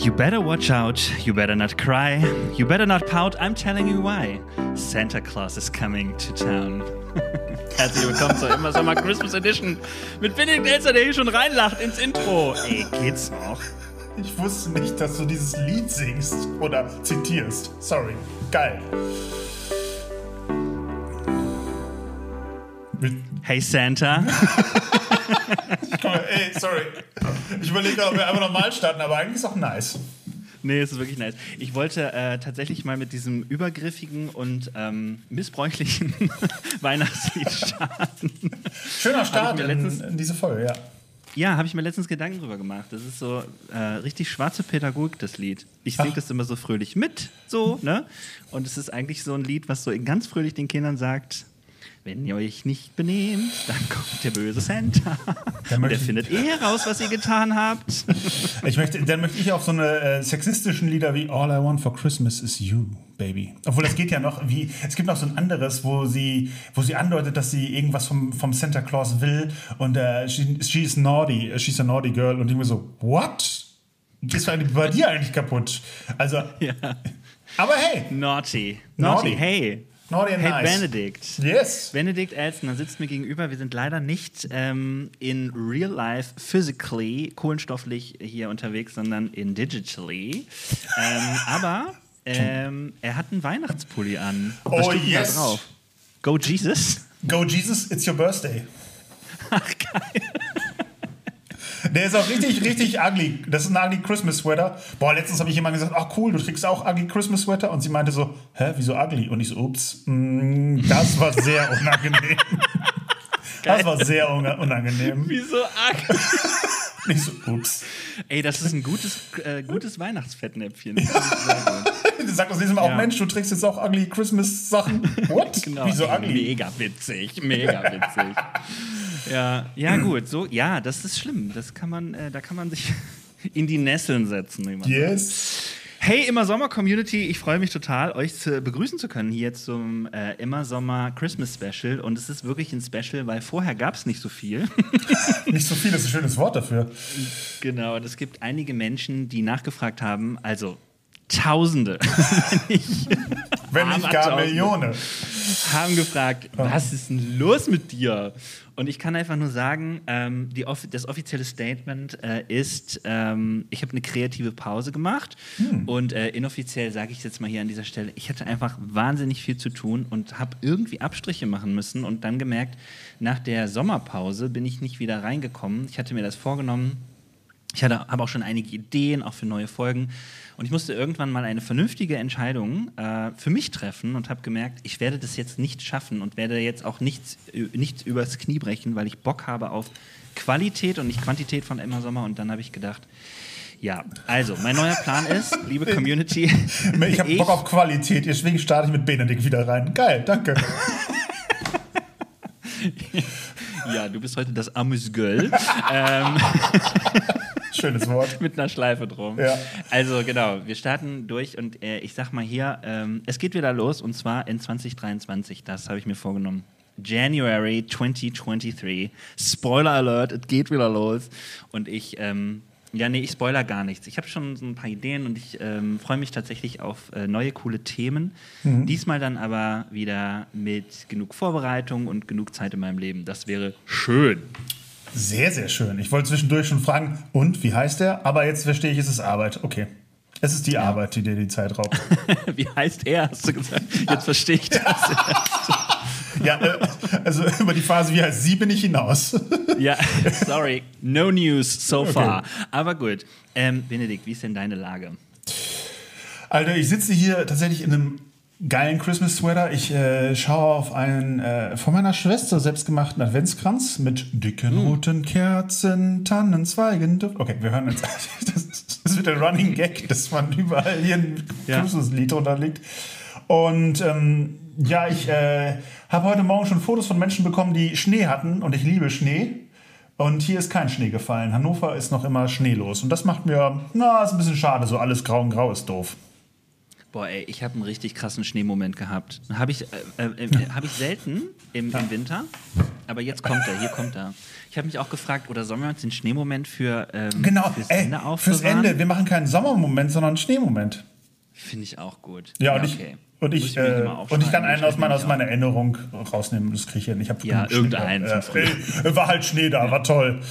You better watch out, you better not cry, you better not pout, I'm telling you why. Santa Claus is coming to town. Herzlich willkommen zur Immer Sommer Christmas Edition mit Benedikt Elster, der hier schon reinlacht ins Intro. Ey, geht's noch? Ich wusste nicht, dass du dieses Lied singst oder zitierst. Sorry. Geil. Hey Santa. Komm, ey, sorry. Ich überlege gerade, ob wir einfach normal starten, aber eigentlich ist auch nice. Nee, es ist wirklich nice. Ich wollte äh, tatsächlich mal mit diesem übergriffigen und ähm, missbräuchlichen Weihnachtslied starten. Schöner Start in, in diese Folge, ja. Ja, habe ich mir letztens Gedanken drüber gemacht. Das ist so äh, richtig schwarze Pädagogik, das Lied. Ich singe das immer so fröhlich mit, so, ne? Und es ist eigentlich so ein Lied, was so ganz fröhlich den Kindern sagt, wenn ihr euch nicht benehmt, dann kommt der böse Santa. Dann und der findet eh heraus, was ihr getan habt. Ich möchte, dann möchte ich auf so eine äh, sexistischen Lieder wie All I Want for Christmas is You, Baby. Obwohl das geht ja noch wie, es gibt noch so ein anderes, wo sie, wo sie andeutet, dass sie irgendwas vom, vom Santa Claus will und äh, she, she's naughty, she's a naughty girl und ich mir so, what? Eigentlich bei dir eigentlich kaputt? Also, ja. aber hey. Naughty. Naughty, naughty. hey. Naughty and hey, nice. Benedikt. Yes. Benedikt Elstner sitzt mir gegenüber. Wir sind leider nicht ähm, in real life, physically, kohlenstofflich hier unterwegs, sondern in digitally. ähm, aber ähm, er hat einen Weihnachtspulli an. Was oh, yes. da drauf? Go Jesus? Go Jesus, it's your birthday. Ach, geil. Der ist auch richtig, richtig ugly. Das ist ein ugly Christmas Sweater. Boah, letztens habe ich jemand gesagt, ach cool, du trägst auch ugly Christmas Sweater. Und sie meinte so, hä, wieso ugly? Und ich so, ups, mm, das war sehr unangenehm. das war sehr unangenehm. Wieso ugly? Nicht so, ups. Ey, das ist ein gutes, äh, gutes Weihnachtsfettnäpfchen. du sagst das nächste Mal ja. auch, Mensch, du trägst jetzt auch ugly Christmas Sachen. What? Genau. Wieso ugly? Mega witzig, mega witzig. Ja, ja gut, so, ja, das ist schlimm. Das kann man, äh, da kann man sich in die Nesseln setzen. Yes. Hey, Immer Sommer Community, ich freue mich total, euch zu begrüßen zu können hier zum äh, Immer Sommer Christmas Special. Und es ist wirklich ein Special, weil vorher gab es nicht so viel. nicht so viel ist ein schönes Wort dafür. Genau, und es gibt einige Menschen, die nachgefragt haben, also Tausende, wenn nicht gar Millionen, haben gefragt, was ist denn los mit dir? Und ich kann einfach nur sagen, ähm, die, das offizielle Statement äh, ist, ähm, ich habe eine kreative Pause gemacht hm. und äh, inoffiziell sage ich jetzt mal hier an dieser Stelle, ich hatte einfach wahnsinnig viel zu tun und habe irgendwie Abstriche machen müssen und dann gemerkt, nach der Sommerpause bin ich nicht wieder reingekommen. Ich hatte mir das vorgenommen. Ich habe auch schon einige Ideen, auch für neue Folgen. Und ich musste irgendwann mal eine vernünftige Entscheidung äh, für mich treffen und habe gemerkt, ich werde das jetzt nicht schaffen und werde jetzt auch nichts, äh, nichts übers Knie brechen, weil ich Bock habe auf Qualität und nicht Quantität von Emma Sommer. Und dann habe ich gedacht, ja, also mein neuer Plan ist, liebe Community. ich habe Bock auf Qualität, deswegen starte ich mit Benedikt wieder rein. Geil, danke. ja, du bist heute das Amüsgöl. ähm, Schönes Wort. Mit einer Schleife drum. Ja. Also genau, wir starten durch und äh, ich sag mal hier, ähm, es geht wieder los und zwar in 2023. Das habe ich mir vorgenommen. January 2023. Spoiler Alert, es geht wieder los. Und ich, ähm, ja, nee, ich spoiler gar nichts. Ich habe schon so ein paar Ideen und ich ähm, freue mich tatsächlich auf äh, neue, coole Themen. Mhm. Diesmal dann aber wieder mit genug Vorbereitung und genug Zeit in meinem Leben. Das wäre schön. Sehr, sehr schön. Ich wollte zwischendurch schon fragen, und wie heißt der? Aber jetzt verstehe ich, es ist Arbeit. Okay. Es ist die ja. Arbeit, die dir die Zeit raubt. wie heißt er, hast du gesagt? Jetzt verstehe ich das. ja, äh, also über die Phase, wie heißt sie, bin ich hinaus. ja, sorry. No news so far. Okay. Aber gut. Ähm, Benedikt, wie ist denn deine Lage? Alter, ich sitze hier tatsächlich in einem geilen Christmas Sweater. Ich äh, schaue auf einen äh, von meiner Schwester selbstgemachten Adventskranz mit dicken mm. roten Kerzen, Tannenzweigen. Okay, wir hören jetzt. das, das wird ein Running Gag, dass man überall hier ein ja. Christmas-Lied runterlegt. Und ähm, ja, ich äh, habe heute Morgen schon Fotos von Menschen bekommen, die Schnee hatten und ich liebe Schnee. Und hier ist kein Schnee gefallen. Hannover ist noch immer schneelos. Und das macht mir, na, ist ein bisschen schade. So alles grau und grau ist doof. Boah, ey, ich habe einen richtig krassen Schneemoment gehabt. Habe ich, äh, äh, äh, hab ich selten im, im Winter. Aber jetzt kommt er, hier kommt er. Ich habe mich auch gefragt, oder sollen wir uns den Schneemoment für ähm, genau, fürs ey, Ende aufbewahren? Fürs Ende. Wir machen keinen Sommermoment, sondern einen Schneemoment. Finde ich auch gut. Ja, und okay. ich, und ich, äh, und ich kann einen aus meiner, aus meiner Erinnerung rausnehmen. Das kriege ich hin. Ich ja irgendeinen. Äh, war halt Schnee da, war toll.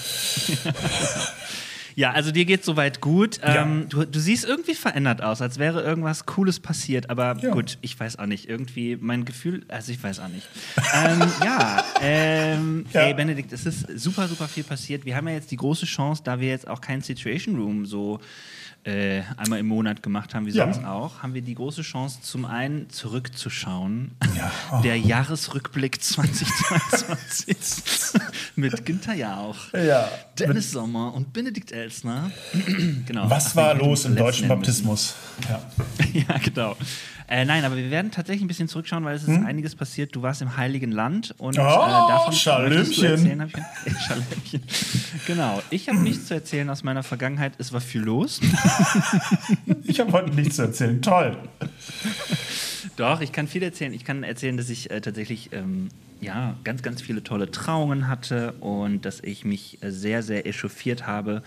Ja, also dir geht soweit gut. Ja. Ähm, du, du, siehst irgendwie verändert aus, als wäre irgendwas Cooles passiert. Aber ja. gut, ich weiß auch nicht. Irgendwie mein Gefühl, also ich weiß auch nicht. ähm, ja, ähm, ja, ey Benedikt, es ist super, super viel passiert. Wir haben ja jetzt die große Chance, da wir jetzt auch kein Situation Room so äh, einmal im Monat gemacht haben, wie ja. sonst auch, haben wir die große Chance, zum einen zurückzuschauen. Ja. Oh. Der Jahresrückblick 2022 mit Günther Jauch, ja. Dennis Sommer und Benedikt Elsner. genau. Was war los im deutschen Baptismus? Ja. ja, genau. Äh, nein, aber wir werden tatsächlich ein bisschen zurückschauen, weil es ist hm? einiges passiert. Du warst im Heiligen Land und oh, äh, davon Schalömchen. erzählen. Ich, Schalömchen. Genau. Ich habe nichts zu erzählen aus meiner Vergangenheit. Es war viel los. ich habe heute nichts zu erzählen. Toll. Doch, ich kann viel erzählen. Ich kann erzählen, dass ich äh, tatsächlich ähm, ja, ganz, ganz viele tolle Trauungen hatte und dass ich mich äh, sehr, sehr echauffiert habe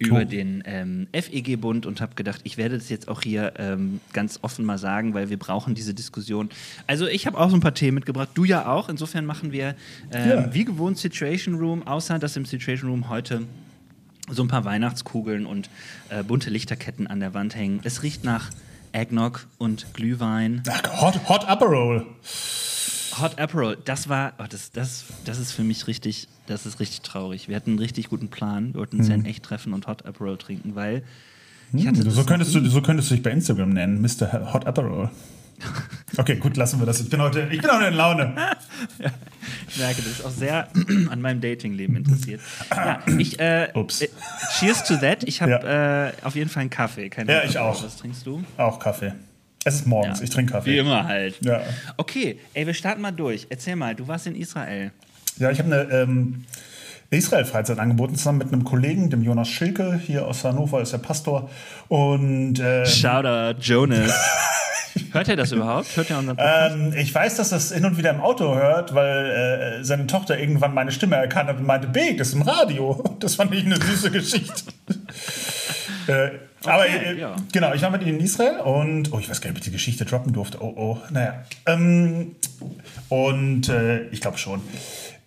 über den ähm, FEG-Bund und habe gedacht, ich werde das jetzt auch hier ähm, ganz offen mal sagen, weil wir brauchen diese Diskussion. Also ich habe auch so ein paar Themen mitgebracht, du ja auch. Insofern machen wir ähm, ja. wie gewohnt Situation Room, außer dass im Situation Room heute so ein paar Weihnachtskugeln und äh, bunte Lichterketten an der Wand hängen. Es riecht nach Eggnog und Glühwein. Ach, Hot, Hot Aperol. Hot April, das war, oh, das, das, das ist für mich richtig, das ist richtig traurig. Wir hatten einen richtig guten Plan. Wir wollten uns hm. ja in echt treffen und Hot April trinken, weil hm, so, könntest du, so könntest du dich bei Instagram nennen, Mr. Hot April. Okay, gut, lassen wir das. Ich bin heute, ich bin heute in Laune. ja, ich merke, das ist auch sehr an meinem Datingleben interessiert. Ja, ich, äh, Ups. Äh, cheers to that. Ich habe ja. äh, auf jeden Fall einen Kaffee. Keine ja, ich auch. Was trinkst du? Auch Kaffee. Es ist morgens, ja. ich trinke Kaffee. Wie immer halt. Ja. Okay, ey, wir starten mal durch. Erzähl mal, du warst in Israel. Ja, ich habe eine ähm, Israel-Freizeit angeboten, zusammen mit einem Kollegen, dem Jonas Schilke, hier aus Hannover, ist der Pastor. Und, ähm, Shoutout, Jonas. Hört er das überhaupt? Hört er unseren Podcast? Ähm, ich weiß, dass das hin und wieder im Auto hört, weil äh, seine Tochter irgendwann meine Stimme erkannt hat und meinte, Big, das ist im Radio. Das fand ich eine süße Geschichte. Äh, Okay, Aber äh, ja. genau, ich war mit ihnen in Israel und, oh, ich weiß gar nicht, ob ich die Geschichte droppen durfte. Oh, oh, naja. Ähm, und äh, ich glaube schon.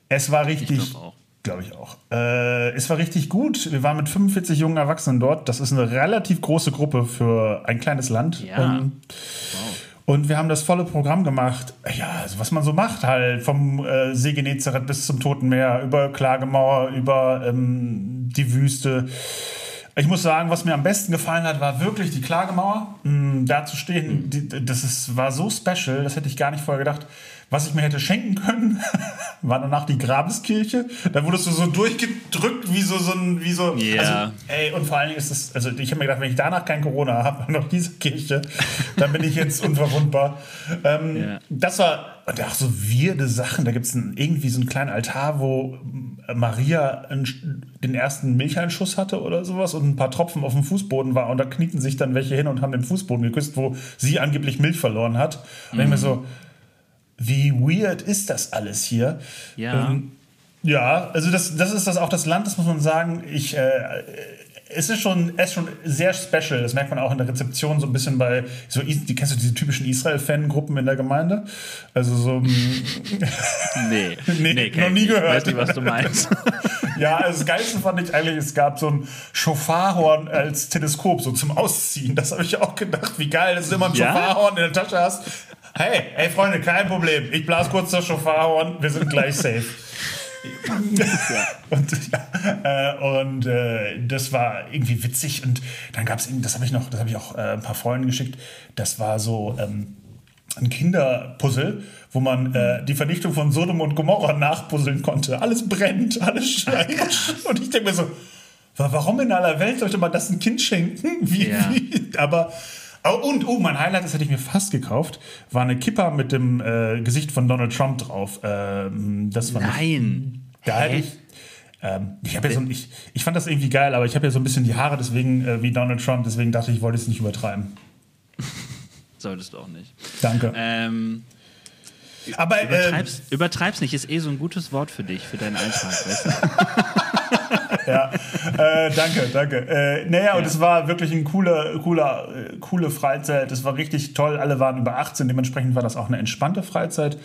Es war richtig. Glaube ich auch. Äh, es war richtig gut. Wir waren mit 45 jungen Erwachsenen dort. Das ist eine relativ große Gruppe für ein kleines Land. Ja. Ähm, wow. Und wir haben das volle Programm gemacht. Ja, also was man so macht halt. Vom äh, See Genezareth bis zum Toten Meer, über Klagemauer, über ähm, die Wüste. Ich muss sagen, was mir am besten gefallen hat, war wirklich die Klagemauer. Mm, da zu stehen, die, das ist, war so special, das hätte ich gar nicht vorher gedacht. Was ich mir hätte schenken können, war danach die Grabeskirche. Da wurdest du so durchgedrückt wie so, so ein, wie so. Yeah. Also, ey, und vor allen Dingen ist das, also ich habe mir gedacht, wenn ich danach kein Corona habe, noch diese Kirche, dann bin ich jetzt unverwundbar. Ähm, yeah. Das war und auch so wirde Sachen. Da gibt es irgendwie so einen kleinen Altar, wo Maria den ersten Milcheinschuss hatte oder sowas und ein paar Tropfen auf dem Fußboden war. Und da knieten sich dann welche hin und haben den Fußboden geküsst, wo sie angeblich Milch verloren hat. Und mhm. ich mir so, wie weird ist das alles hier? Ja. Ähm, ja, also das, das ist das auch das Land, das muss man sagen. Ich äh, es ist schon, es ist schon sehr special. Das merkt man auch in der Rezeption so ein bisschen bei, so, die, kennst du diese typischen Israel-Fan-Gruppen in der Gemeinde? Also so. nee, nee, nee noch nie gehört. Weiß nicht, was du meinst. ja, also das Geilste fand ich eigentlich, es gab so ein Schofarhorn als Teleskop, so zum Ausziehen. Das habe ich auch gedacht, wie geil, dass du immer ein ja? Schofarhorn in der Tasche hast. Hey, hey Freunde, kein Problem. Ich blas kurz das Schofarhorn, wir sind gleich safe ja. Und, ja, äh, und äh, das war irgendwie witzig. Und dann gab es, das habe ich noch, das habe ich auch äh, ein paar Freunden geschickt. Das war so ähm, ein Kinderpuzzle, wo man äh, die Vernichtung von Sodom und Gomorra nachpuzzeln konnte. Alles brennt, alles schreit. Und ich denke mir so, warum in aller Welt sollte man das ein Kind schenken? Wie, ja. wie? Aber Oh, und, oh, mein Highlight, das hätte ich mir fast gekauft, war eine Kippa mit dem äh, Gesicht von Donald Trump drauf. Ähm, das war Nein. Da hätte ich. Ähm, ich, ja so, ich, ich fand das irgendwie geil, aber ich habe ja so ein bisschen die Haare deswegen äh, wie Donald Trump, deswegen dachte ich, ich wollte es nicht übertreiben. Solltest du auch nicht. Danke. Ähm, Aber ähm, Übertreib's, übertreib's nicht, ist eh so ein gutes Wort für dich, für deinen Alltag, weißt du? ja, äh, danke, danke. Äh, naja, und es war wirklich ein cooler, cooler, äh, coole Freizeit. Es war richtig toll. Alle waren über 18, dementsprechend war das auch eine entspannte Freizeit.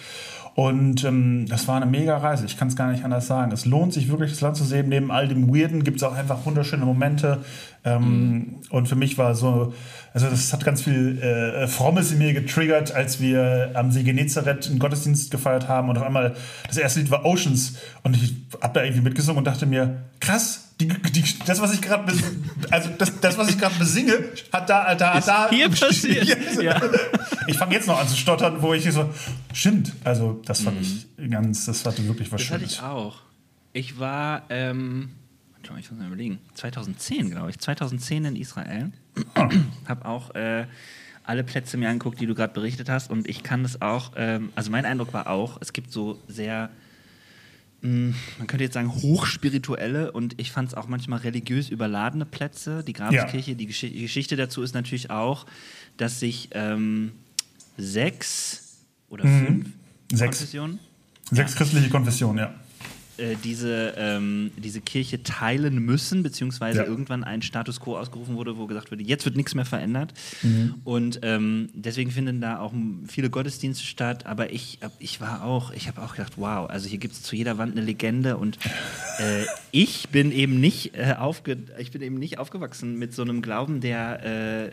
Und ähm, das war eine mega Reise. Ich kann es gar nicht anders sagen. Es lohnt sich wirklich, das Land zu sehen. Neben all dem Weirden gibt es auch einfach wunderschöne Momente. Ähm, mhm. Und für mich war so, also das hat ganz viel äh, Frommes in mir getriggert, als wir am See Genezareth einen Gottesdienst gefeiert haben. Und auf einmal, das erste Lied war Oceans. Und ich habe da irgendwie mitgesungen und dachte mir, krass, die, die, das, was ich gerade also das, das, was ich gerade besinge, hat da, da, Ist da. hier passiert. Ja. Ich fange jetzt noch an zu stottern, wo ich so, stimmt. Also, das fand ich ganz, das hatte wirklich was Das hatte Schönes. ich auch. Ich war, ähm, ich muss mal überlegen, 2010, glaube ich, 2010 in Israel. Habe auch äh, alle Plätze mir angeguckt, die du gerade berichtet hast. Und ich kann das auch, ähm, also mein Eindruck war auch, es gibt so sehr, man könnte jetzt sagen, hochspirituelle und ich fand es auch manchmal religiös überladene Plätze. Die Grabeskirche, die, Gesch Geschichte dazu ist natürlich auch, dass sich ähm, sechs oder fünf Mhm. Sechs. Konfessionen Sechs christliche Konfessionen, ja. Äh, diese, ähm, diese Kirche teilen müssen, beziehungsweise Ja. irgendwann ein Status quo ausgerufen wurde, wo gesagt wurde, jetzt wird nichts mehr verändert. Mhm. Und ähm, deswegen finden da auch viele Gottesdienste statt. Aber ich, ich war auch, ich habe auch gedacht, wow, also hier gibt es zu jeder Wand eine Legende und äh, ich bin eben nicht äh, aufge ich bin eben nicht aufgewachsen mit so einem Glauben, der äh,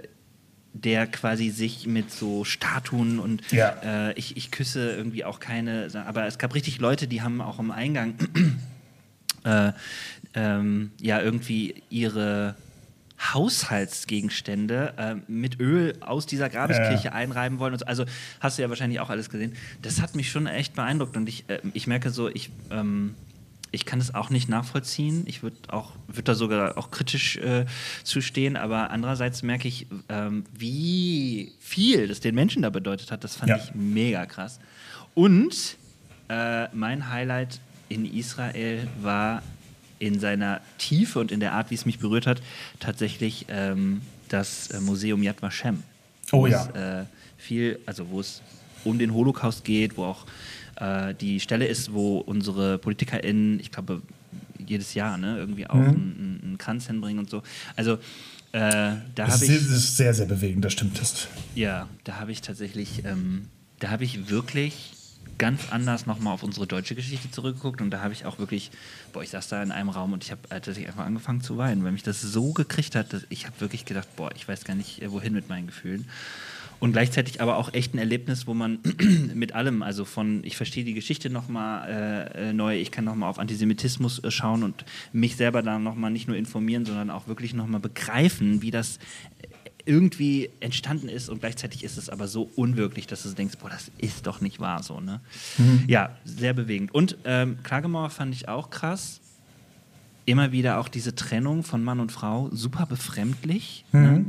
der quasi sich mit so Statuen und Ja. äh, ich, ich küsse irgendwie auch keine, aber es gab richtig Leute, die haben auch am Eingang äh, ähm, ja irgendwie ihre Haushaltsgegenstände äh, mit Öl aus dieser Grabeskirche Ja. einreiben wollen. so. Also hast du ja wahrscheinlich auch alles gesehen. Das hat mich schon echt beeindruckt und ich, äh, ich merke so, ich, ähm, ich kann es auch nicht nachvollziehen. Ich würde auch würd da sogar auch kritisch äh, zustehen, aber andererseits merke ich, ähm, wie viel das den Menschen da bedeutet hat. Das fand Ja. ich mega krass. Und äh, mein Highlight in Israel war in seiner Tiefe und in der Art, wie es mich berührt hat, tatsächlich ähm, das äh, Museum Yad Vashem. Oh ja. Es, äh, viel, also wo es um den Holocaust geht, wo auch äh, die Stelle ist, wo unsere PolitikerInnen, ich glaube, jedes Jahr ne, irgendwie auch Mhm. einen, einen Kranz hinbringen und so. Also äh, da habe ich. das ist sehr, sehr bewegend, das stimmt. Das. Ja, da habe ich tatsächlich, ähm, da habe ich wirklich ganz anders nochmal auf unsere deutsche Geschichte zurückgeguckt und da habe ich auch wirklich, boah, ich saß da in einem Raum und ich habe äh, tatsächlich einfach angefangen zu weinen, weil mich das so gekriegt hat, dass ich habe wirklich gedacht, boah, ich weiß gar nicht, äh, wohin mit meinen Gefühlen. Und gleichzeitig aber auch echt ein Erlebnis, wo man mit allem, also von, ich verstehe die Geschichte nochmal äh, äh, neu, ich kann nochmal auf Antisemitismus äh, schauen und mich selber da nochmal nicht nur informieren, sondern auch wirklich nochmal begreifen, wie das irgendwie entstanden ist und gleichzeitig ist es aber so unwirklich, dass du denkst, boah, das ist doch nicht wahr so, ne? Ja, sehr bewegend. Und ähm, Klagemauer fand ich auch krass. Immer wieder auch diese Trennung von Mann und Frau, super befremdlich. Ne?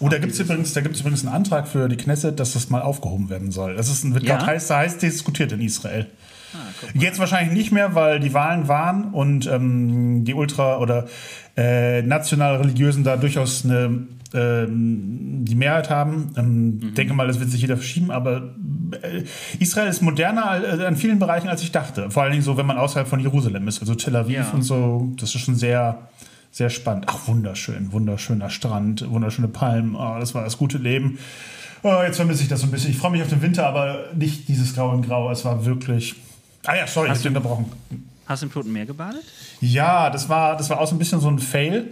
Oh, da gibt es übrigens, da gibt's übrigens einen Antrag für die Knesset, dass das mal aufgehoben werden soll. Das ist ein, wird Ja? gerade heiß, heiß diskutiert in Israel. Ah. Jetzt wahrscheinlich nicht mehr, weil die Wahlen waren und ähm, die Ultra- oder äh, national-religiösen da durchaus eine, ähm, die Mehrheit haben. Ähm, Mhm. Denke mal, das wird sich jeder verschieben, aber äh, Israel ist moderner al- äh, an vielen Bereichen, als ich dachte. Vor allen Dingen so, wenn man außerhalb von Jerusalem ist, also Tel Aviv Ja. und so. Das ist schon sehr, sehr spannend. Ach, wunderschön, wunderschöner Strand, wunderschöne Palmen. Oh, das war das gute Leben. Oh, jetzt vermisse ich das so ein bisschen. Ich freue mich auf den Winter, aber nicht dieses Grau in Grau. Es war wirklich. Ah ja, sorry, Hast du du- unterbrochen. Hast du im Toten Meer gebadet? Ja, das war, das war auch so ein bisschen so ein Fail.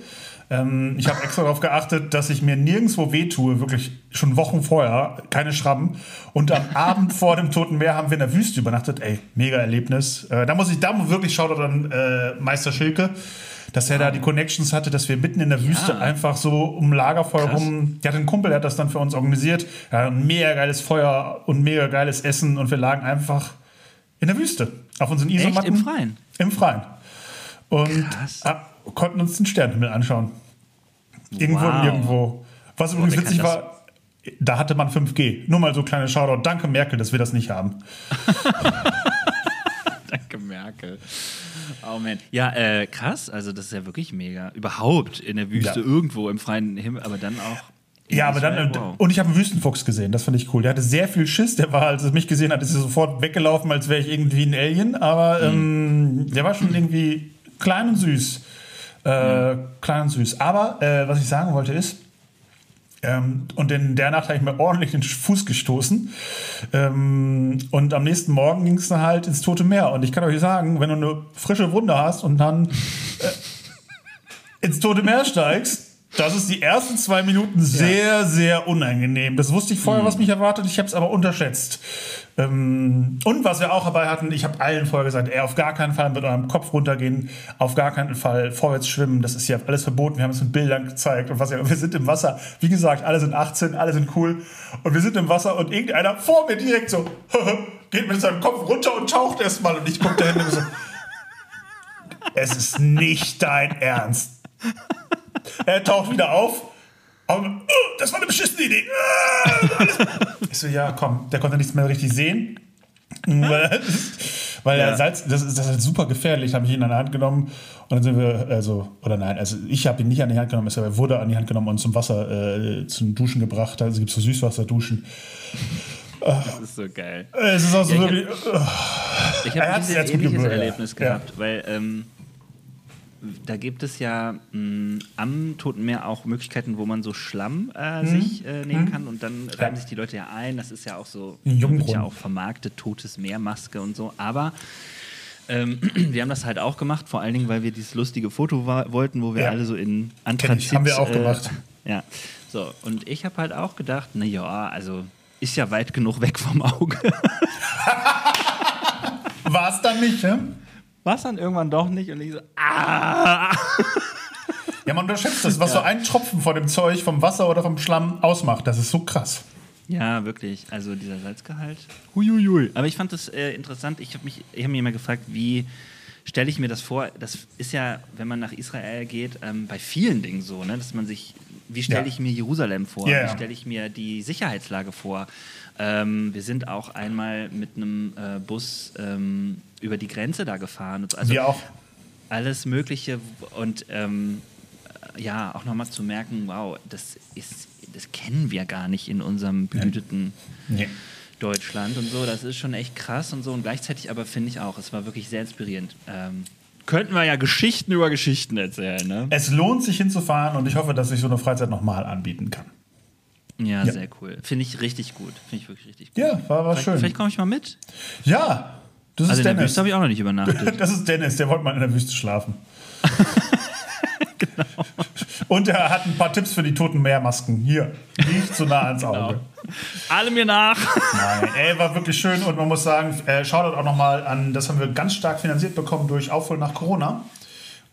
Ähm, ich habe extra darauf geachtet, dass ich mir nirgendwo wehtue, wirklich schon Wochen vorher, keine Schrammen. Und am Abend vor dem Toten Meer haben wir in der Wüste übernachtet. Ey, mega Erlebnis. Äh, da muss ich, da wirklich Shoutout an äh, Meister Schilke, dass er da die Connections hatte, dass wir mitten in der Wüste einfach so um Lagerfeuer Krass. rum. Der hat einen Kumpel, der hat das dann für uns organisiert. Ja, ein mega geiles Feuer und mega geiles Essen und wir lagen einfach in der Wüste auf unseren Isomatten. Im Freien? Im Freien. Und Krass. ah, konnten uns den Sternenhimmel anschauen. Irgendwo Wow. und nirgendwo. Was übrigens kann witzig war, da hatte man 5G. Nur mal so kleine Shoutout. Danke Merkel, dass wir das nicht haben. Merkel. Oh man. Ja, äh, krass. Also, das ist ja wirklich mega. Überhaupt in der Wüste, Ja. irgendwo im freien Himmel, aber dann auch Ja, aber dann, wow. und ich habe einen Wüstenfuchs gesehen, das fand ich cool. Der hatte sehr viel Schiss, der war, als er mich gesehen hat, ist er sofort weggelaufen, als wäre ich irgendwie ein Alien, aber mhm. ähm, der war schon irgendwie klein und süß. Äh, mhm. Klein und süß. Aber äh, was ich sagen wollte ist, ähm, und in der Nacht habe ich mir ordentlich den Fuß gestoßen. Ähm, und am nächsten Morgen ging es dann halt ins Tote Meer. Und ich kann euch sagen, wenn du eine frische Wunde hast und dann äh, ins Tote Meer steigst, das ist die ersten zwei Minuten sehr, ja. sehr unangenehm. Das wusste ich vorher, mhm. was mich erwartet. Ich habe es aber unterschätzt. Ähm, und was wir auch dabei hatten, ich habe allen vorher gesagt, ey, auf gar keinen Fall mit eurem Kopf runtergehen, auf gar keinen Fall vorwärts schwimmen. Das ist ja alles verboten. Wir haben es mit Bildern gezeigt und was ja, wir sind im Wasser. Wie gesagt, alle sind 18, alle sind cool. Und wir sind im Wasser und irgendeiner vor mir direkt so geht mit seinem Kopf runter und taucht erstmal. Und ich gucke da hin und so. Es ist nicht dein Ernst. Er taucht wieder auf. Und, oh, das war eine beschissene Idee. ich so, ja, komm, der konnte nichts mehr richtig sehen. weil, ja. Salz, das ist, das ist super gefährlich, habe ich ihn an die Hand genommen und dann sind wir, also, oder nein, also ich habe ihn nicht an die Hand genommen, er wurde an die Hand genommen und zum Wasser, äh, zum Duschen gebracht. Also gibt es so Süßwasserduschen. Das ist so geil. Es ist auch so ja, wirklich. Ich habe hab ein ähnliches Erlebnis gehabt, ja. weil ähm, da gibt es ja mh, mm, am Toten Meer auch Möglichkeiten, wo man so Schlamm äh, mhm. sich äh, nehmen mhm. kann und dann reiben sich die Leute ja ein. Das ist ja auch so, wird ja auch vermarktet, totes Meermaske und so. Aber ähm, wir haben das halt auch gemacht, vor allen Dingen, weil wir dieses lustige Foto wollten, wo wir ja. alle so in Anthrazit... Haben wir auch äh, gemacht. Ja, so. Und ich habe halt auch gedacht, na ja, also ist ja weit genug weg vom Auge. War es dann nicht, ja? War es dann irgendwann doch nicht und ich so, ah. Ja, man unterschätzt das, was ja. so ein Tropfen von dem Zeug, vom Wasser oder vom Schlamm ausmacht. Das ist so krass. Ja, wirklich. Also dieser Salzgehalt. Huiuiui. Aber ich fand das äh, interessant. Ich habe mich, ich habe mir immer gefragt, wie stelle ich mir das vor? Das ist ja, wenn man nach Israel geht, ähm, bei vielen Dingen so, ne, dass man sich, wie stelle ja. ich mir Jerusalem vor? Ja, wie stelle ich mir die Sicherheitslage vor? Ähm, wir sind auch einmal mit einem äh, Bus ähm, über die Grenze da gefahren. Also wir auch. Alles Mögliche und ähm, ja, auch nochmal zu merken, wow, das ist, das kennen wir gar nicht in unserem behüteten nee. Deutschland und so. Das ist schon echt krass und so. Und gleichzeitig aber finde ich auch, es war wirklich sehr inspirierend. Könnten wir ja Geschichten über Geschichten erzählen. Ne? Es lohnt sich hinzufahren und ich hoffe, dass ich so eine Freizeit nochmal anbieten kann. Ja, ja. sehr cool. Finde ich richtig gut. Finde ich wirklich richtig gut. Ja, war, war vielleicht, schön. Vielleicht komme ich mal mit. Ja, das also ist in der Wüste habe ich auch noch nicht übernachtet. das ist Dennis, der wollte mal in der Wüste schlafen. Und er hat ein paar Tipps für die toten Meermasken. Hier, nicht zu nah ans genau. Auge. Genau. Alle mir nach. Nein, ey, war wirklich schön und man muss sagen, äh, schaut auch nochmal an, das haben wir ganz stark finanziert bekommen durch Aufholen nach Corona.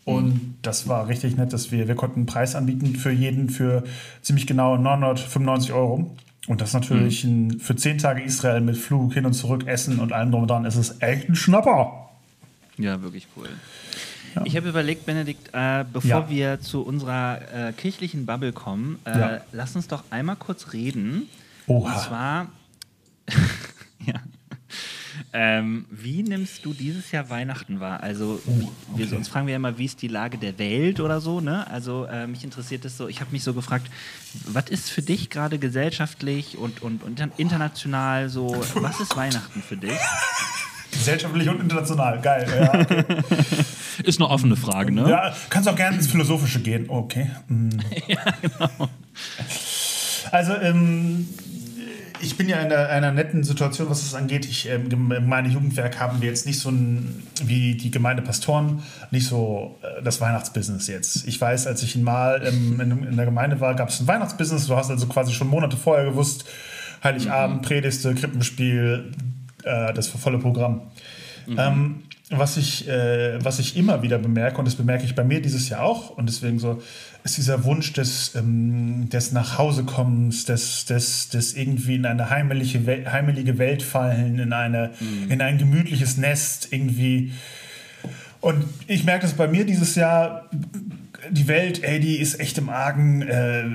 Und mhm. das war richtig nett, dass wir, wir konnten einen Preis anbieten für jeden für ziemlich genau 995 Euro. Und das natürlich mhm. ein, für zehn Tage Israel mit Flug hin und zurück, Essen und allem drum und dran ist es echt ein Schnapper. Ja, wirklich cool. Ja. Ich habe überlegt, Benedikt, äh, bevor ja. wir zu unserer äh, kirchlichen Bubble kommen, äh, ja. lass uns doch einmal kurz reden. Oha. Und zwar. Ähm, wie nimmst du dieses Jahr Weihnachten wahr? Also, oh, okay. wir, uns fragen wir immer, wie ist die Lage der Welt oder so, ne? Also, äh, mich interessiert das so, ich habe mich so gefragt, was ist für dich gerade gesellschaftlich und, und, und international so, was ist Weihnachten für dich? Gesellschaftlich und international, geil. Ja, okay. ist eine offene Frage, ne? Ja, kannst auch gerne ins Philosophische gehen. Okay. Mhm. ja, genau. Also, ähm, ich bin ja in einer, einer, netten Situation, was das angeht. Ich, ähm, in meinem Jugendwerk haben wir jetzt nicht so ein, wie die Gemeindepastoren, nicht so äh, das Weihnachtsbusiness jetzt. Ich weiß, als ich mal ähm, in, in, der Gemeinde war, gab es ein Weihnachtsbusiness. Du hast also quasi schon Monate vorher gewusst, Heiligabend, mhm. Predigste, Krippenspiel, äh, das volle Programm. Mhm. Ähm, was ich, äh, was ich immer wieder bemerke, und das bemerke ich bei mir dieses Jahr auch, und deswegen so, ist dieser Wunsch des, ähm, des Nachhausekommens, des, des, des irgendwie in eine heimelige, Welt, heimelige Welt fallen, in, eine, mhm. in ein gemütliches Nest irgendwie. Und ich merke das bei mir dieses Jahr, die Welt, ey, die ist echt im Argen. Äh, äh,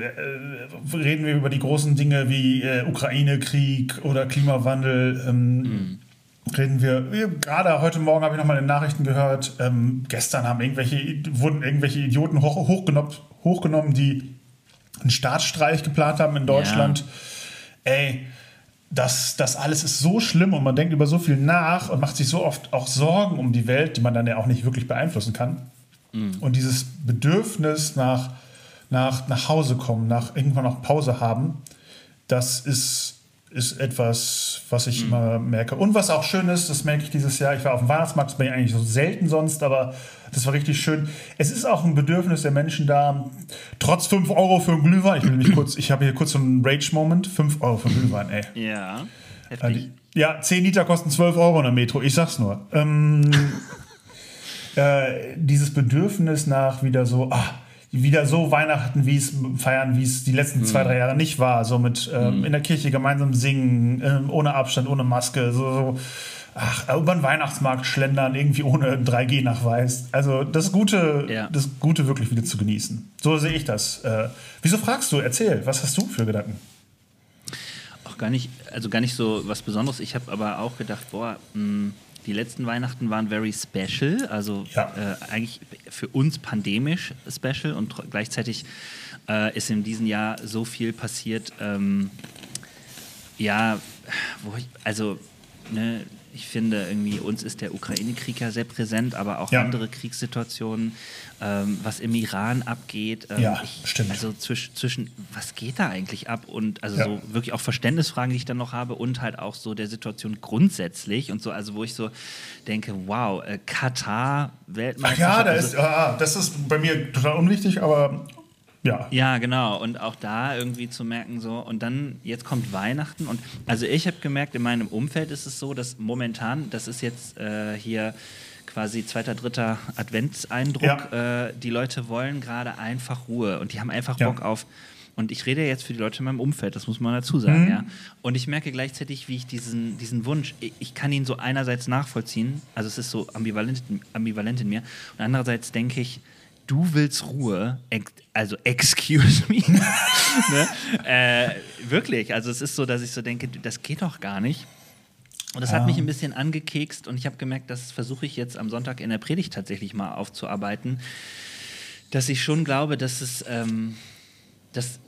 reden wir über die großen Dinge wie äh, Ukraine-Krieg oder Klimawandel. Ähm, mhm reden wir, gerade heute Morgen habe ich nochmal in den Nachrichten gehört, ähm, gestern haben irgendwelche, wurden irgendwelche Idioten hoch, hochgenommen, hochgenommen, die einen Staatsstreich geplant haben in Deutschland. Ja. Ey, das, das alles ist so schlimm und man denkt über so viel nach und macht sich so oft auch Sorgen um die Welt, die man dann ja auch nicht wirklich beeinflussen kann. Mhm. Und dieses Bedürfnis nach, nach nach Hause kommen, nach irgendwann auch Pause haben, das ist ist etwas, was ich mhm. immer merke. Und was auch schön ist, das merke ich dieses Jahr, ich war auf dem Weihnachtsmarkt, das bin ich eigentlich so selten sonst, aber das war richtig schön. Es ist auch ein Bedürfnis der Menschen da, trotz 5 Euro für einen Glühwein, ich will mich kurz, ich habe hier kurz so einen Rage-Moment, 5 Euro für einen Glühwein, ey. Ja, heftig. Ja, 10 Liter kosten 12 Euro in der Metro, ich sag's nur. Ähm, äh, dieses Bedürfnis nach wieder so, ah, wieder so Weihnachten, wie es feiern, wie es die letzten mhm. zwei, drei Jahre nicht war. So mit ähm, mhm. in der Kirche gemeinsam singen, ähm, ohne Abstand, ohne Maske, so, so ach, über den Weihnachtsmarkt schlendern, irgendwie ohne 3G-Nachweis. Also das Gute, ja. das Gute wirklich wieder zu genießen. So sehe ich das. Äh, wieso fragst du? Erzähl, was hast du für Gedanken? Auch gar nicht, also gar nicht so was Besonderes. Ich habe aber auch gedacht, boah, mh, hm, die letzten Weihnachten waren very special, also ja. äh, eigentlich für uns pandemisch special und gleichzeitig äh, ist in diesem Jahr so viel passiert. Ähm, ja, wo ich, also ne, ich finde irgendwie, uns ist der Ukraine-Krieg ja sehr präsent, aber auch ja. andere Kriegssituationen, ähm, was im Iran abgeht. Ähm, ja, ich, stimmt. Also zwisch, zwischen, was geht da eigentlich ab? Und also ja. so wirklich auch Verständnisfragen, die ich dann noch habe und halt auch so der Situation grundsätzlich und so, also wo ich so denke, wow, äh, Katar, Weltmeisterschaft. ja, da also, ist, ah, das ist bei mir total unwichtig, aber ja. Ja, genau. Und auch da irgendwie zu merken, so, und dann, jetzt kommt Weihnachten. Und also ich habe gemerkt, in meinem Umfeld ist es so, dass momentan, das ist jetzt äh, hier quasi zweiter, dritter Adventseindruck, ja. äh, die Leute wollen gerade einfach Ruhe und die haben einfach ja. Bock auf. Und ich rede jetzt für die Leute in meinem Umfeld, das muss man dazu sagen, mhm. ja. Und ich merke gleichzeitig, wie ich diesen, diesen Wunsch, ich, ich, kann ihn so einerseits nachvollziehen, also es ist so ambivalent, ambivalent in mir, und andererseits denke ich, du willst Ruhe, also excuse me. ne? äh, wirklich, also es ist so, dass ich so denke, das geht doch gar nicht. Und das ja. hat mich ein bisschen angekekst und ich habe gemerkt, das versuche ich jetzt am Sonntag in der Predigt tatsächlich mal aufzuarbeiten, dass ich schon glaube, dass es ähm, das,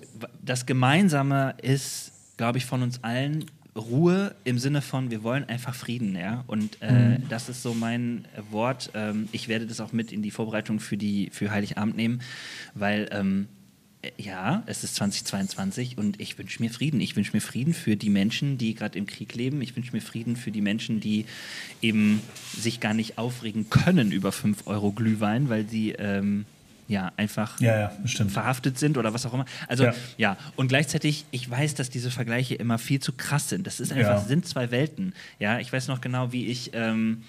das Gemeinsame ist, glaube ich, von uns allen, Ruhe im Sinne von, wir wollen einfach Frieden, ja. Und äh, mhm. das ist so mein Wort. Ähm, ich werde das auch mit in die Vorbereitung für, die, für Heiligabend nehmen, weil ähm, äh, ja, es ist 2022 und ich wünsche mir Frieden. Ich wünsche mir Frieden für die Menschen, die gerade im Krieg leben. Ich wünsche mir Frieden für die Menschen, die eben sich gar nicht aufregen können über 5 Euro Glühwein, weil sie ähm, ja einfach ja, ja, verhaftet sind oder was auch immer. Also ja. ja. und gleichzeitig, ich weiß, dass diese Vergleiche immer viel zu krass sind. Das ist einfach, sind zwei Welten. Ja, ich weiß noch genau, wie ich ähm,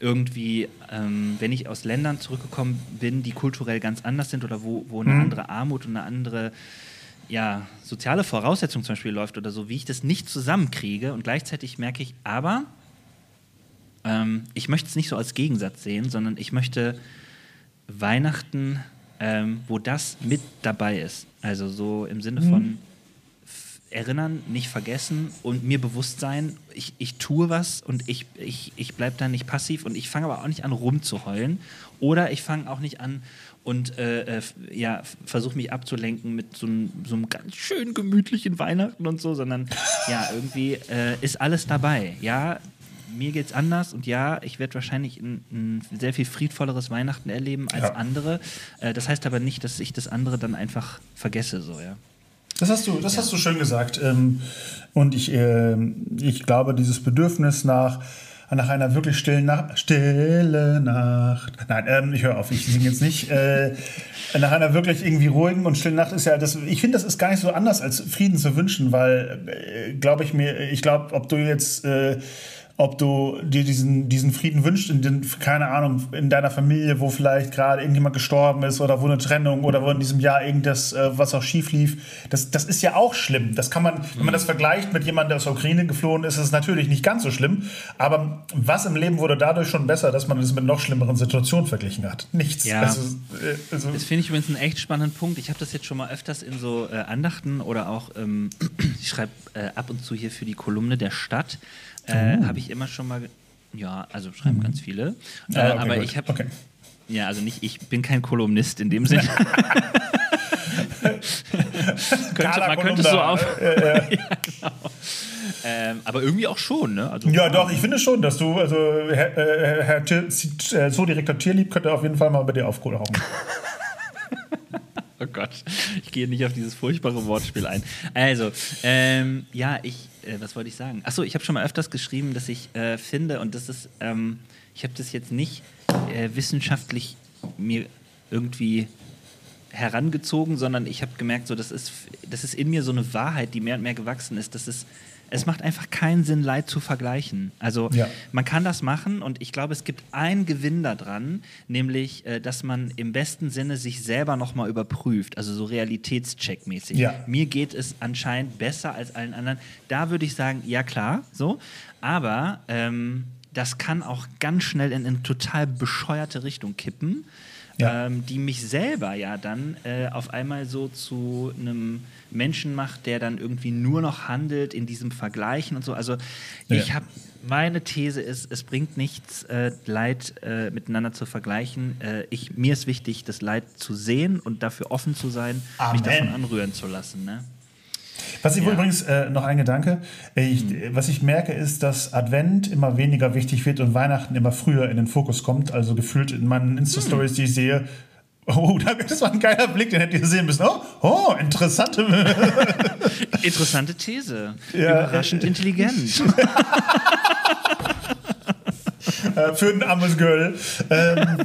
irgendwie, ähm, wenn ich aus Ländern zurückgekommen bin, die kulturell ganz anders sind oder wo, wo eine mhm. andere Armut und eine andere ja, soziale Voraussetzung zum Beispiel läuft oder so, wie ich das nicht zusammenkriege und gleichzeitig merke ich, aber ähm, ich möchte es nicht so als Gegensatz sehen, sondern ich möchte Weihnachten ähm, wo das mit dabei ist. Also so im Sinne von mhm. erinnern, nicht vergessen und mir bewusst sein, ich, ich tue was und ich, ich, ich bleibe da nicht passiv und ich fange aber auch nicht an rumzuheulen oder ich fange auch nicht an und äh, äh, ja, versuche mich abzulenken mit so, so, einem ganz schön gemütlichen Weihnachten und so, sondern ja, irgendwie äh, ist alles dabei. Ja, mir geht es anders und ja, ich werde wahrscheinlich ein, ein, sehr viel friedvolleres Weihnachten erleben als ja. andere. Äh, das heißt aber nicht, dass ich das andere dann einfach vergesse, so, ja. Das hast du, das ja. hast du schön gesagt. Ähm, und ich, äh, ich glaube, dieses Bedürfnis nach, nach einer wirklich stillen Nacht, stille Nacht. Nein, ähm, ich höre auf, ich singe jetzt nicht. Äh, nach einer wirklich irgendwie ruhigen und stillen Nacht ist ja das. Ich finde, das ist gar nicht so anders als Frieden zu wünschen, weil, äh, glaube ich mir, ich glaube, ob du jetzt äh, ob du dir diesen, diesen Frieden wünschst, in den, keine Ahnung, in deiner Familie, wo vielleicht gerade irgendjemand gestorben ist oder wo eine Trennung oder wo in diesem Jahr irgendwas, äh, was auch schief lief. Das, das ist ja auch schlimm. Das kann man, mhm. wenn man das vergleicht mit jemandem, der aus der Ukraine geflohen ist, ist es natürlich nicht ganz so schlimm. Aber was im Leben wurde dadurch schon besser, dass man es mit noch schlimmeren Situationen verglichen hat? Nichts. Ja. Also, äh, also das finde ich übrigens einen echt spannenden Punkt. Ich habe das jetzt schon mal öfters in so äh, Andachten oder auch, ähm, ich schreibe äh, ab und zu hier für die Kolumne der Stadt äh, oh. Habe ich immer schon mal. Ja, also schreiben mhm. ganz viele. Äh, ah, okay, aber gut. ich habe. Okay. Ja, also nicht, ich bin kein Kolumnist in dem Sinne. könnte, man könnte es so auf. ja, genau. Ähm, aber irgendwie auch schon, ne? Also, ja, doch, ich finde schon, dass du, also Herr, äh, Herr Tier, äh, Zoodirektor Tierlieb könnte auf jeden Fall mal bei dir aufholen. oh Gott, ich gehe nicht auf dieses furchtbare Wortspiel ein. Also, ähm, ja, ich, äh, was wollte ich sagen? Achso, ich habe schon mal öfters geschrieben, dass ich äh, finde, und das ist, ähm, ich habe das jetzt nicht äh, wissenschaftlich mir irgendwie herangezogen, sondern ich habe gemerkt, so, das, ist, das ist in mir so eine Wahrheit, die mehr und mehr gewachsen ist. Das ist es macht einfach keinen Sinn, Leid zu vergleichen. Also ja. man kann das machen und ich glaube, es gibt einen Gewinn daran, nämlich, äh, dass man im besten Sinne sich selber nochmal überprüft, also so realitätscheckmäßig. Ja. Mir geht es anscheinend besser als allen anderen. Da würde ich sagen, ja klar, so. Aber ähm, das kann auch ganz schnell in eine total bescheuerte Richtung kippen ja. ähm, die mich selber ja dann äh, auf einmal so zu einem Menschen macht, der dann irgendwie nur noch handelt in diesem Vergleichen und so. Also ja. ich habe meine These ist, es bringt nichts, äh, Leid äh, miteinander zu vergleichen. Äh, ich, mir ist wichtig, das Leid zu sehen und dafür offen zu sein, Amen. mich davon anrühren zu lassen. Ne? Was ich ja. übrigens äh, noch ein Gedanke, ich, mhm. was ich merke, ist, dass Advent immer weniger wichtig wird und Weihnachten immer früher in den Fokus kommt. Also gefühlt in meinen Insta-Stories, mhm. die ich sehe, Oh, das war ein geiler Blick, den hättet ihr sehen müssen. Oh, oh interessante. interessante These. Ja. Überraschend intelligent. Äh, für ein armes Girl. Ähm,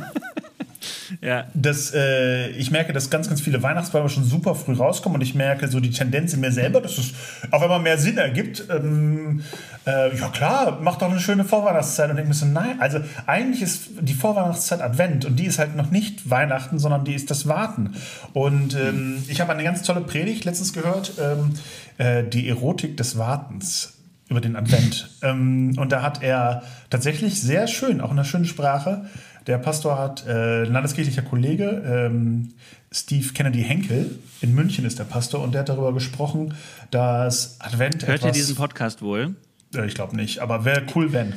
ja. Das, äh, ich merke, dass ganz, ganz viele Weihnachtsbäume schon super früh rauskommen und ich merke so die Tendenz in mir selber, dass es auf einmal mehr Sinn ergibt. Ähm, äh, ja klar, mach doch eine schöne Vorweihnachtszeit und denke mir so, nein, also eigentlich ist die Vorweihnachtszeit Advent und die ist halt noch nicht Weihnachten, sondern die ist das Warten. Und ähm, ich habe eine ganz tolle Predigt letztens gehört, ähm, äh, die Erotik des Wartens über den Advent. ähm, und da hat er tatsächlich sehr schön, auch in einer schönen Sprache, der Pastor hat äh, landeskirchlicher Kollege, ähm, Steve Kennedy Henkel, in München ist der Pastor, und der hat darüber gesprochen, dass Advent. Hört ihr diesen Podcast wohl? Äh, ich glaube nicht, aber wäre cool, wenn.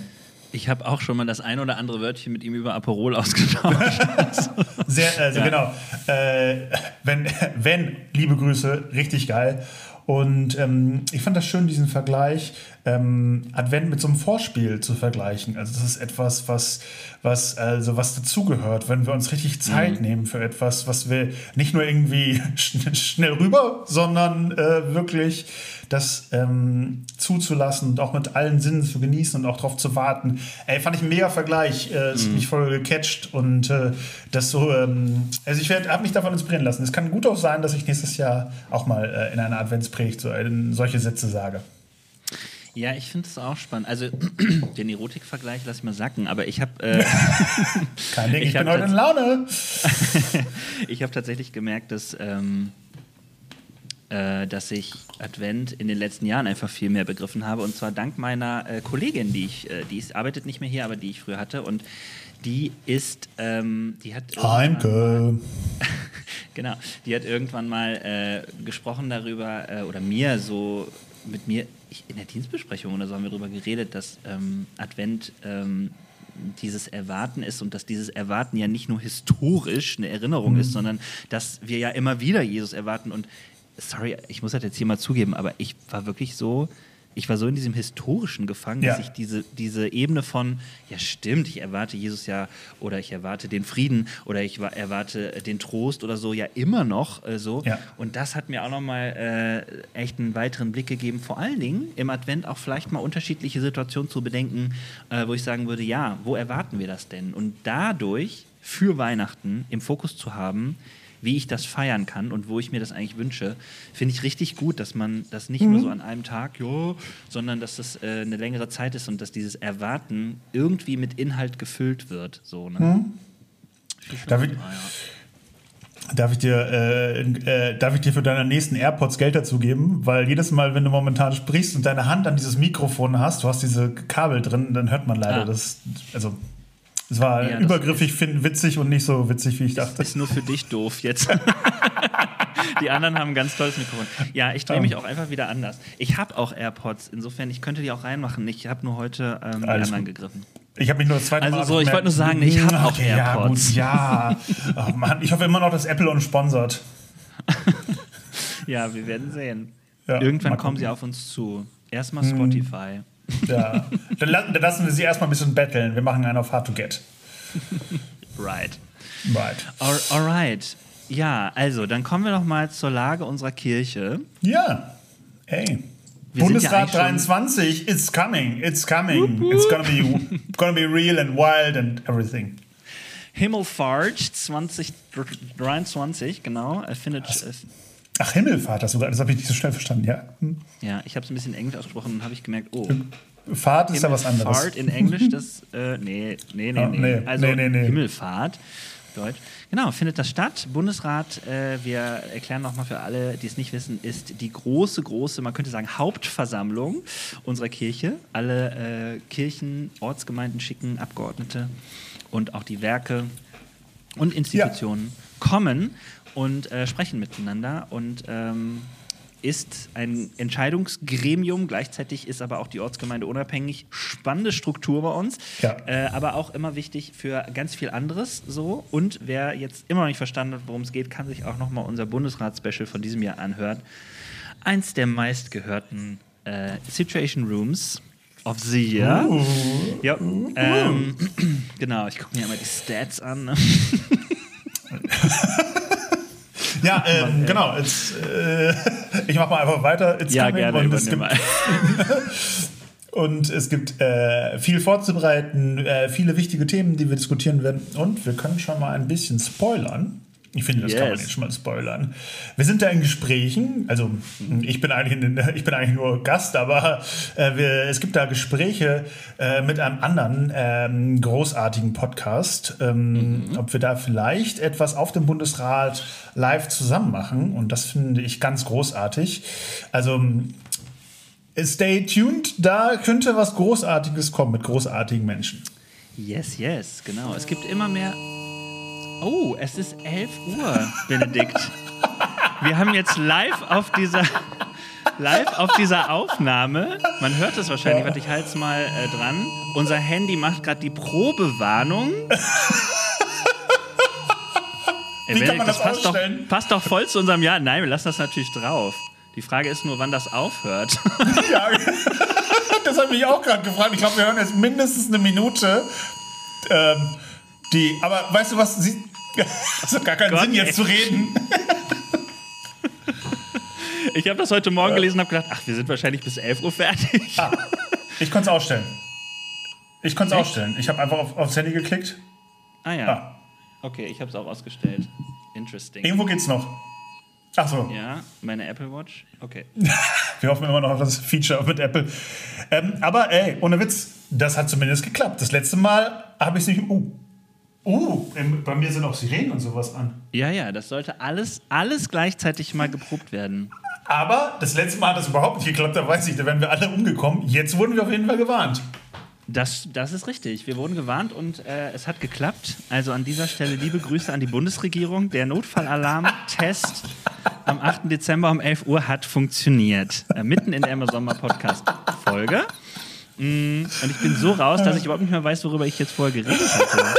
Ich habe auch schon mal das ein oder andere Wörtchen mit ihm über Aperol ausgetauscht. Sehr, also ja. genau. Äh, wenn, wenn, liebe Grüße, richtig geil. Und ähm, ich fand das schön, diesen Vergleich ähm, Advent mit so einem Vorspiel zu vergleichen. Also das ist etwas, was, was, also was dazugehört, wenn wir uns richtig Zeit mhm. nehmen für etwas, was wir nicht nur irgendwie schnell rüber, sondern äh, wirklich das ähm, zuzulassen und auch mit allen Sinnen zu genießen und auch darauf zu warten. Ey, fand ich ein mega Vergleich. Äh, ist mhm. mich voll gecatcht und äh, das so, ähm, also ich habe mich davon inspirieren lassen. Es kann gut auch sein, dass ich nächstes Jahr auch mal äh, in einer Adventspredigt so, äh, solche Sätze sage. Ja, ich finde es auch spannend. Also den Erotikvergleich lass ich mal sacken, aber ich habe. Äh, Kein Ding, ich, ich bin heute in Laune. ich habe tatsächlich gemerkt, dass, ähm, äh, dass ich Advent in den letzten Jahren einfach viel mehr begriffen habe. Und zwar dank meiner äh, Kollegin, die ich, äh, die ist, arbeitet nicht mehr hier, aber die ich früher hatte. Und die ist, ähm, die hat. Heimke. genau, die hat irgendwann mal äh, gesprochen darüber äh, oder mir so mit mir ich, in der Dienstbesprechung oder so haben wir darüber geredet, dass ähm, Advent ähm, dieses Erwarten ist und dass dieses Erwarten ja nicht nur historisch eine Erinnerung mhm. ist, sondern dass wir ja immer wieder Jesus erwarten. Und sorry, ich muss das jetzt hier mal zugeben, aber ich war wirklich so ich war so in diesem Historischen gefangen, ja. dass ich diese, diese Ebene von, ja stimmt, ich erwarte Jesus ja oder ich erwarte den Frieden oder ich erwarte den Trost oder so ja immer noch äh, so. Ja. Und das hat mir auch nochmal äh, echt einen weiteren Blick gegeben, vor allen Dingen im Advent auch vielleicht mal unterschiedliche Situationen zu bedenken, äh, wo ich sagen würde, ja, wo erwarten wir das denn? Und dadurch für Weihnachten im Fokus zu haben, wie ich das feiern kann und wo ich mir das eigentlich wünsche, finde ich richtig gut, dass man das nicht mhm. nur so an einem Tag, ja, sondern dass das äh, eine längere Zeit ist und dass dieses Erwarten irgendwie mit Inhalt gefüllt wird. So, ne? Mhm. Darf, ich, darf, ich dir, äh, äh, darf ich dir für deine nächsten AirPods Geld dazu geben? Weil jedes Mal, wenn du momentan sprichst und deine Hand an dieses Mikrofon hast, du hast diese Kabel drin, dann hört man leider ah. das. Also es war ja, übergriffig, finden witzig und nicht so witzig, wie ich dachte. Ist nur für dich doof jetzt. die anderen haben ein ganz tolles Mikrofon. Ja, ich drehe mich auch einfach wieder anders. Ich habe auch AirPods, insofern, ich könnte die auch reinmachen. Ich habe nur heute ähm, die anderen gegriffen. Ich habe mich nur das zweite also Mal. Also, so, ich wollte nur sagen, ich habe auch okay, AirPods. Ja, gut, ja. Oh Mann, ich hoffe immer noch, dass Apple uns sponsert. ja, wir werden sehen. Ja, Irgendwann kommen sie auf uns zu. Erstmal Spotify. Ja. Dann, dann lassen wir sie erstmal ein bisschen betteln. Wir machen einen auf Hard to Get. Right. Right. All, alright. Ja, also, dann kommen wir noch mal zur Lage unserer Kirche. Ja. Ey. Wir ja Bundesrat schon- 23, it's coming, it's coming. It's gonna be, gonna be real and wild and everything. Himmelfahrt 2023, genau, findet. Ach, Himmelfahrt, das sogar, das habe ich nicht so schnell verstanden, ja. Hm. ja, ich habe es ein bisschen englisch ausgesprochen und habe ich gemerkt, oh. Fahrt ist ja was anderes. Himmelfahrt in Englisch, das. Äh, nee, nee, nee, Ah, nee. nee, Also nee, nee. Himmelfahrt, Deutsch. Genau, findet das statt. Bundesrat, äh, wir erklären nochmal für alle, die es nicht wissen, ist die große, große, man könnte sagen, Hauptversammlung unserer Kirche. Alle äh, Kirchen, Ortsgemeinden schicken Abgeordnete und auch die Werke und Institutionen kommen und äh, sprechen miteinander und ähm, ist ein Entscheidungsgremium. Gleichzeitig ist aber auch die Ortsgemeinde unabhängig. Spannende Struktur bei uns, Ja. äh, aber auch immer wichtig für ganz viel anderes. So und wer jetzt immer noch nicht verstanden hat, worum es geht, kann sich auch noch mal unser Bundesrat-Special von diesem Jahr anhören. Eins der meistgehörten äh, Situation Rooms of the Year. Ja, ähm, genau. Ich gucke mir immer die Stats an. Ne? Ja, ähm, genau. It's, äh, ich mache mal einfach weiter. It's Ja, gerne. und es gibt. Und es gibt äh, viel vorzubereiten, äh, viele wichtige Themen, die wir diskutieren werden. Und wir können schon mal ein bisschen spoilern. Ich finde, das kann man Yes. jetzt schon mal spoilern. Wir sind da in Gesprächen. Also ich bin eigentlich, in, ich bin eigentlich nur Gast, aber äh, wir, es gibt da Gespräche äh, mit einem anderen ähm, großartigen Podcast, ähm, ob wir da vielleicht etwas auf dem Bundesrat live zusammen machen. Und das finde ich ganz großartig. Also Stay tuned, da könnte was Großartiges kommen mit großartigen Menschen. Yes, yes, genau. Es gibt immer mehr. Oh, es ist 11 Uhr, Benedikt. Wir haben jetzt live auf dieser. Live auf dieser Aufnahme, man hört es wahrscheinlich, warte, ich halte es mal äh, dran. Unser Handy macht gerade die Probewarnung. Ey, Wie kann man das passt doch, passt doch voll zu unserem Jahr. Nein, wir lassen das natürlich drauf. Die Frage ist nur, wann das aufhört. Ja, das habe ich auch gerade gefragt. Ich glaube, wir hören jetzt mindestens eine Minute. Ähm, die, aber weißt du was? Sie, es hat gar keinen Gott, Sinn, jetzt ey. zu reden. Ich habe das heute Morgen gelesen und habe gedacht, ach, wir sind wahrscheinlich bis 11 Uhr fertig. Ah, ich konnte es ausstellen. Ich konnte es ausstellen. Ich habe einfach auf, aufs Handy geklickt. Ah ja. Ah, Okay, ich habe es auch ausgestellt. Interesting. irgendwo geht's noch. Ach so, Ja, meine Apple Watch. Okay. wir hoffen immer noch auf das Feature mit Apple. Ähm, aber ey, ohne Witz, das hat zumindest geklappt. Das letzte Mal habe ich es nicht. Uh, im- bei mir sind auch Sirenen und sowas an. Ja, ja, das sollte alles, alles gleichzeitig mal geprobt werden. Aber das letzte Mal hat das überhaupt nicht geklappt, da weiß ich, da wären wir alle umgekommen. Jetzt wurden wir auf jeden Fall gewarnt. Das, das ist richtig. Wir wurden gewarnt und äh, es hat geklappt. Also an dieser Stelle liebe Grüße an die Bundesregierung. Der Notfallalarm-Test am 8. Dezember um 11 Uhr hat funktioniert. Äh, mitten in der Emma Sommer Podcast-Folge. Mm, und ich bin so raus, dass ich überhaupt nicht mehr weiß, worüber ich jetzt vorher geredet hatte.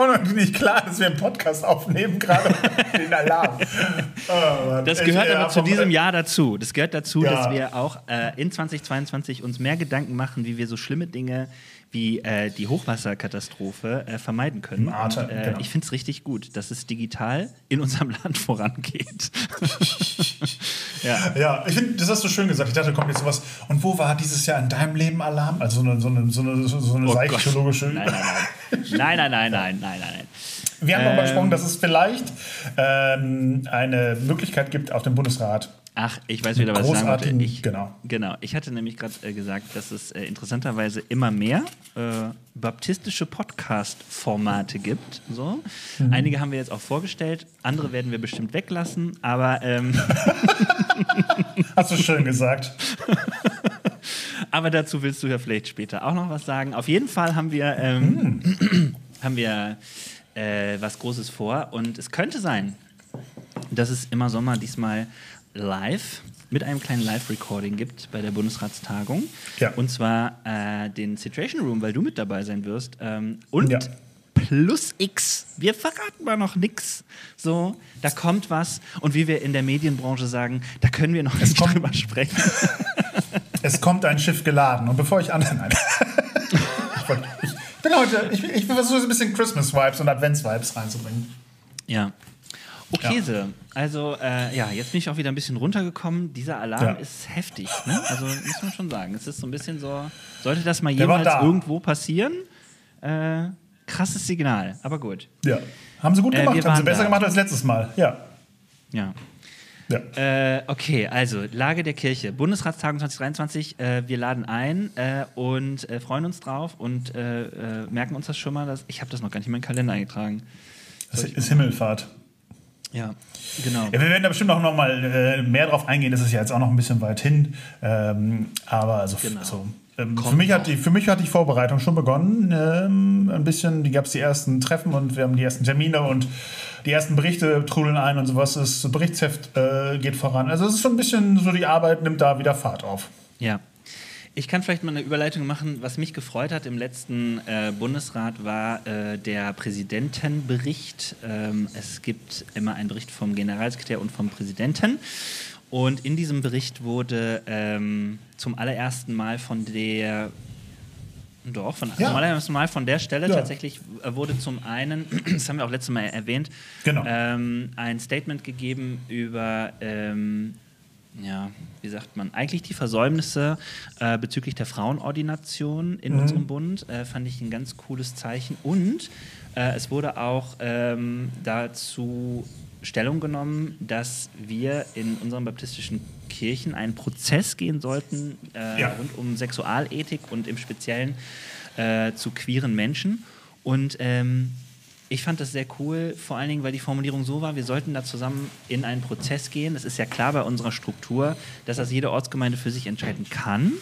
Ich komme irgendwie nicht klar, dass wir einen Podcast aufnehmen, gerade den Alarm. Oh. Das Ich, gehört äh, aber hab zu diesem Jahr dazu. Das gehört dazu, Ja. dass wir auch äh, in 2022 uns mehr Gedanken machen, wie wir so schlimme Dinge wie äh, die Hochwasserkatastrophe äh, vermeiden können. Im Ahrtal, Und, äh, genau. Ich finde es richtig gut, dass es digital in unserem Land vorangeht. ja. Ja, ich finde, das hast du schön gesagt. Ich dachte, kommt jetzt sowas. Und wo war dieses Jahr in deinem Leben Alarm? Also so eine, so eine, so eine, so eine Oh Gott. seichologische. Nein, nein, nein. Nein, nein, nein, nein, nein, nein, nein. Wir haben darüber Ähm. gesprochen, dass es vielleicht ähm, eine Möglichkeit gibt auf dem Bundesrat. Ach, ich weiß wieder, was ich sagen wollte. Ich, genau. Genau. Ich hatte nämlich gerade äh, gesagt, dass es äh, interessanterweise immer mehr äh, baptistische Podcast-Formate gibt. So. Mhm. Einige haben wir jetzt auch vorgestellt, andere werden wir bestimmt weglassen, aber, ähm, Hast du schön gesagt. aber dazu willst du ja vielleicht später auch noch was sagen. Auf jeden Fall haben wir, ähm, Hm. haben wir äh, was Großes vor und es könnte sein, dass es immer Sommer diesmal live mit einem kleinen Live-Recording gibt bei der Bundesratstagung. Ja. Und zwar äh, den Situation Room, weil du mit dabei sein wirst. Ähm, und Ja. plus X. Wir verraten mal noch nichts. So, da kommt was. Und wie wir in der Medienbranche sagen, da können wir noch Es nicht kommt- drüber sprechen. Es kommt ein Schiff geladen. Und bevor ich an. Nein. ich bin heute. Ich, ich versuche so ein bisschen Christmas-Vibes und Advents-Vibes reinzubringen. Ja. Okayse. Also, äh, ja, jetzt bin ich auch wieder ein bisschen runtergekommen. Dieser Alarm Ja. ist heftig, ne? Also, muss man schon sagen. Es ist so ein bisschen so, sollte das mal jemals da. irgendwo passieren? Äh, krasses Signal, aber gut. Ja. Haben sie gut Äh, gemacht. wir Haben sie besser da. gemacht als letztes Mal. Ja. Ja. ja. Äh, okay, also Lage der Kirche. Bundesratstagung 2023. Äh, wir laden ein äh, und äh, freuen uns drauf und äh, äh, merken uns das schon mal. Dass, ich habe das noch gar nicht in meinen Kalender eingetragen. Das ist Himmelfahrt. Ja, genau. Ja, wir werden da bestimmt auch noch mal äh, mehr drauf eingehen. Das ist ja jetzt auch noch ein bisschen weit hin. Ähm, aber also, Genau. so, ähm, für, mich hat die, für mich hat die Vorbereitung schon begonnen. Ähm, ein bisschen, die gab es die ersten Treffen und wir haben die ersten Termine und die ersten Berichte trudeln ein und sowas. Das Berichtsheft äh, geht voran. Also es ist schon ein bisschen so, die Arbeit nimmt da wieder Fahrt auf. Ja. Ich kann vielleicht mal eine Überleitung machen. Was mich gefreut hat im letzten äh, Bundesrat war äh, der Präsidentenbericht. Ähm, es gibt immer einen Bericht vom Generalsekretär und vom Präsidenten. Und in diesem Bericht wurde ähm, zum allerersten Mal von der doch, von, Ja. allerersten Mal von der Stelle Ja. tatsächlich äh, wurde zum einen, das haben wir auch letztes Mal erwähnt, Genau. ähm, ein Statement gegeben über, ähm, ja, wie sagt man, eigentlich die Versäumnisse äh, bezüglich der Frauenordination in Mhm. unserem Bund. Äh, fand ich ein ganz cooles Zeichen. Und äh, es wurde auch ähm, dazu Stellung genommen, dass wir in unseren baptistischen Kirchen einen Prozess gehen sollten äh, Ja. rund um Sexualethik und im Speziellen äh, zu queeren Menschen. Und ähm, ich fand das sehr cool, vor allen Dingen, weil die Formulierung so war, wir sollten da zusammen in einen Prozess gehen. Das ist ja klar bei unserer Struktur, dass das jede Ortsgemeinde für sich entscheiden kann.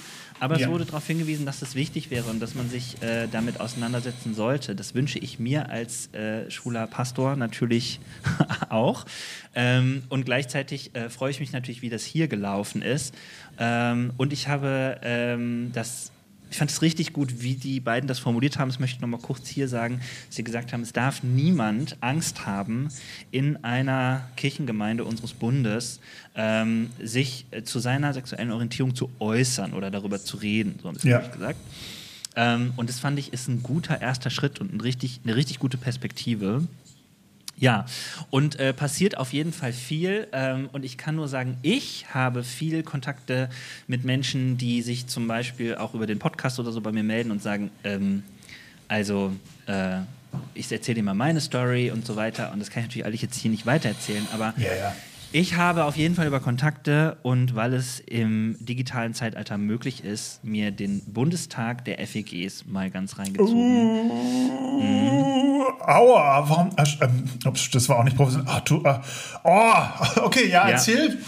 Aber es Ja. wurde darauf hingewiesen, dass das wichtig wäre und dass man sich äh, damit auseinandersetzen sollte. Das wünsche ich mir als äh, schwuler Pastor natürlich auch. Ähm, und gleichzeitig äh, freue ich mich natürlich, wie das hier gelaufen ist. Ähm, und ich habe ähm, das ich fand es richtig gut, wie die beiden das formuliert haben. Das möchte ich noch mal kurz hier sagen, dass sie gesagt haben, es darf niemand Angst haben, in einer Kirchengemeinde unseres Bundes ähm, sich äh, zu seiner sexuellen Orientierung zu äußern oder darüber zu reden. So haben sie Ja. gesagt. Ähm, und das fand ich ist ein guter erster Schritt und ein richtig, eine richtig gute Perspektive. Ja, und äh, passiert auf jeden Fall viel. Ähm, und ich kann nur sagen, ich habe viel Kontakte mit Menschen, die sich zum Beispiel auch über den Podcast oder so bei mir melden und sagen, ähm, also äh, ich erzähle dir mal meine Story und so weiter. Und das kann ich natürlich alles jetzt hier nicht weitererzählen, aber Ja, ja. Ich habe auf jeden Fall über Kontakte und weil es im digitalen Zeitalter möglich ist, mir den Bundestag der FEGs mal ganz reingezogen. Uh, aua, warum? äh, ähm, das war auch nicht professionell. Ah, du, äh, oh, okay, ja, Ja. erzähl.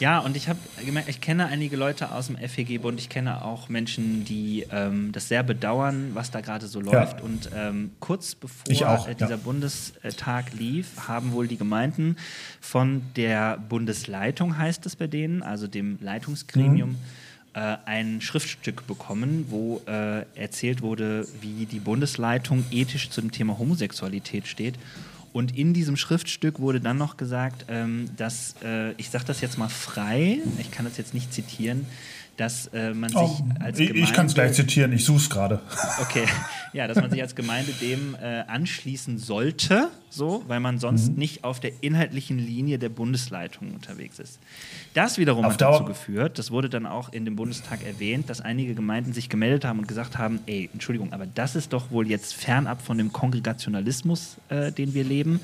Ja, und ich habe gemerkt, ich kenne einige Leute aus dem FEG-Bund, ich kenne auch Menschen, die ähm, das sehr bedauern, was da gerade so läuft. Und ähm, kurz bevor auch, äh, dieser ja. Bundestag lief, haben wohl die Gemeinden von der Bundesleitung, heißt es bei denen, also dem Leitungsgremium, Mhm. äh, ein Schriftstück bekommen, wo äh, erzählt wurde, wie die Bundesleitung ethisch zu dem Thema Homosexualität steht. Und in diesem Schriftstück wurde dann noch gesagt, ähm, dass, äh, ich sage das jetzt mal frei, ich kann das jetzt nicht zitieren, dass äh, man sich Oh, als Gemeinde... ich kann es gleich zitieren, ich suche es gerade. Okay, ja, dass man sich als Gemeinde dem äh, anschließen sollte, so, weil man sonst Mhm. nicht auf der inhaltlichen Linie der Bundesleitung unterwegs ist. Das wiederum Auf hat dazu geführt, das wurde dann auch in dem Bundestag erwähnt, dass einige Gemeinden sich gemeldet haben und gesagt haben, ey, Entschuldigung, aber das ist doch wohl jetzt fernab von dem Kongregationalismus, äh, den wir leben.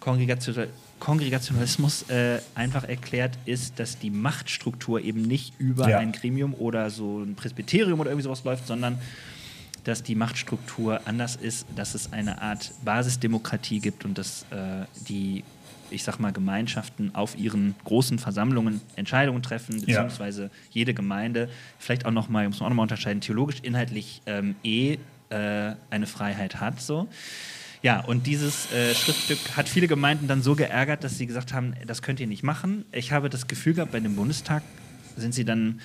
Kongregation Kongregationalismus äh, einfach erklärt ist, dass die Machtstruktur eben nicht über Ja. ein Gremium oder so ein Presbyterium oder irgendwie sowas läuft, sondern dass die Machtstruktur anders ist, dass es eine Art Basisdemokratie gibt und dass äh, die, ich sag mal, Gemeinschaften auf ihren großen Versammlungen Entscheidungen treffen, Ja. beziehungsweise jede Gemeinde vielleicht auch nochmal, muss man auch nochmal unterscheiden, theologisch, inhaltlich ähm, eh äh, eine Freiheit hat. So. Ja, und dieses äh, Schriftstück hat viele Gemeinden dann so geärgert, dass sie gesagt haben, das könnt ihr nicht machen. Ich habe das Gefühl gehabt, bei dem Bundestag sind sie dann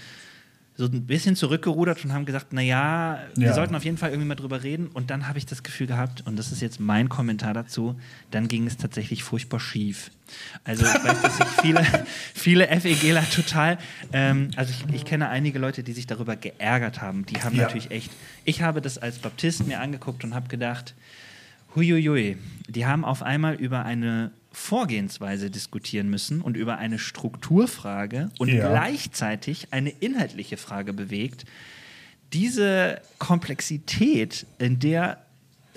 so ein bisschen zurückgerudert und haben gesagt, naja, wir Ja. sollten auf jeden Fall irgendwie mal drüber reden. Und dann habe ich das Gefühl gehabt, und das ist jetzt mein Kommentar dazu, dann ging es tatsächlich furchtbar schief. Also ich weiß, dass sich viele, viele FEGler total, ähm, also ich, ich kenne einige Leute, die sich darüber geärgert haben. Die haben Ja. natürlich echt, ich habe das als Baptist mir angeguckt und habe gedacht, Huiuiui, die haben auf einmal über eine Vorgehensweise diskutieren müssen und über eine Strukturfrage und Ja. gleichzeitig eine inhaltliche Frage bewegt. Diese Komplexität in der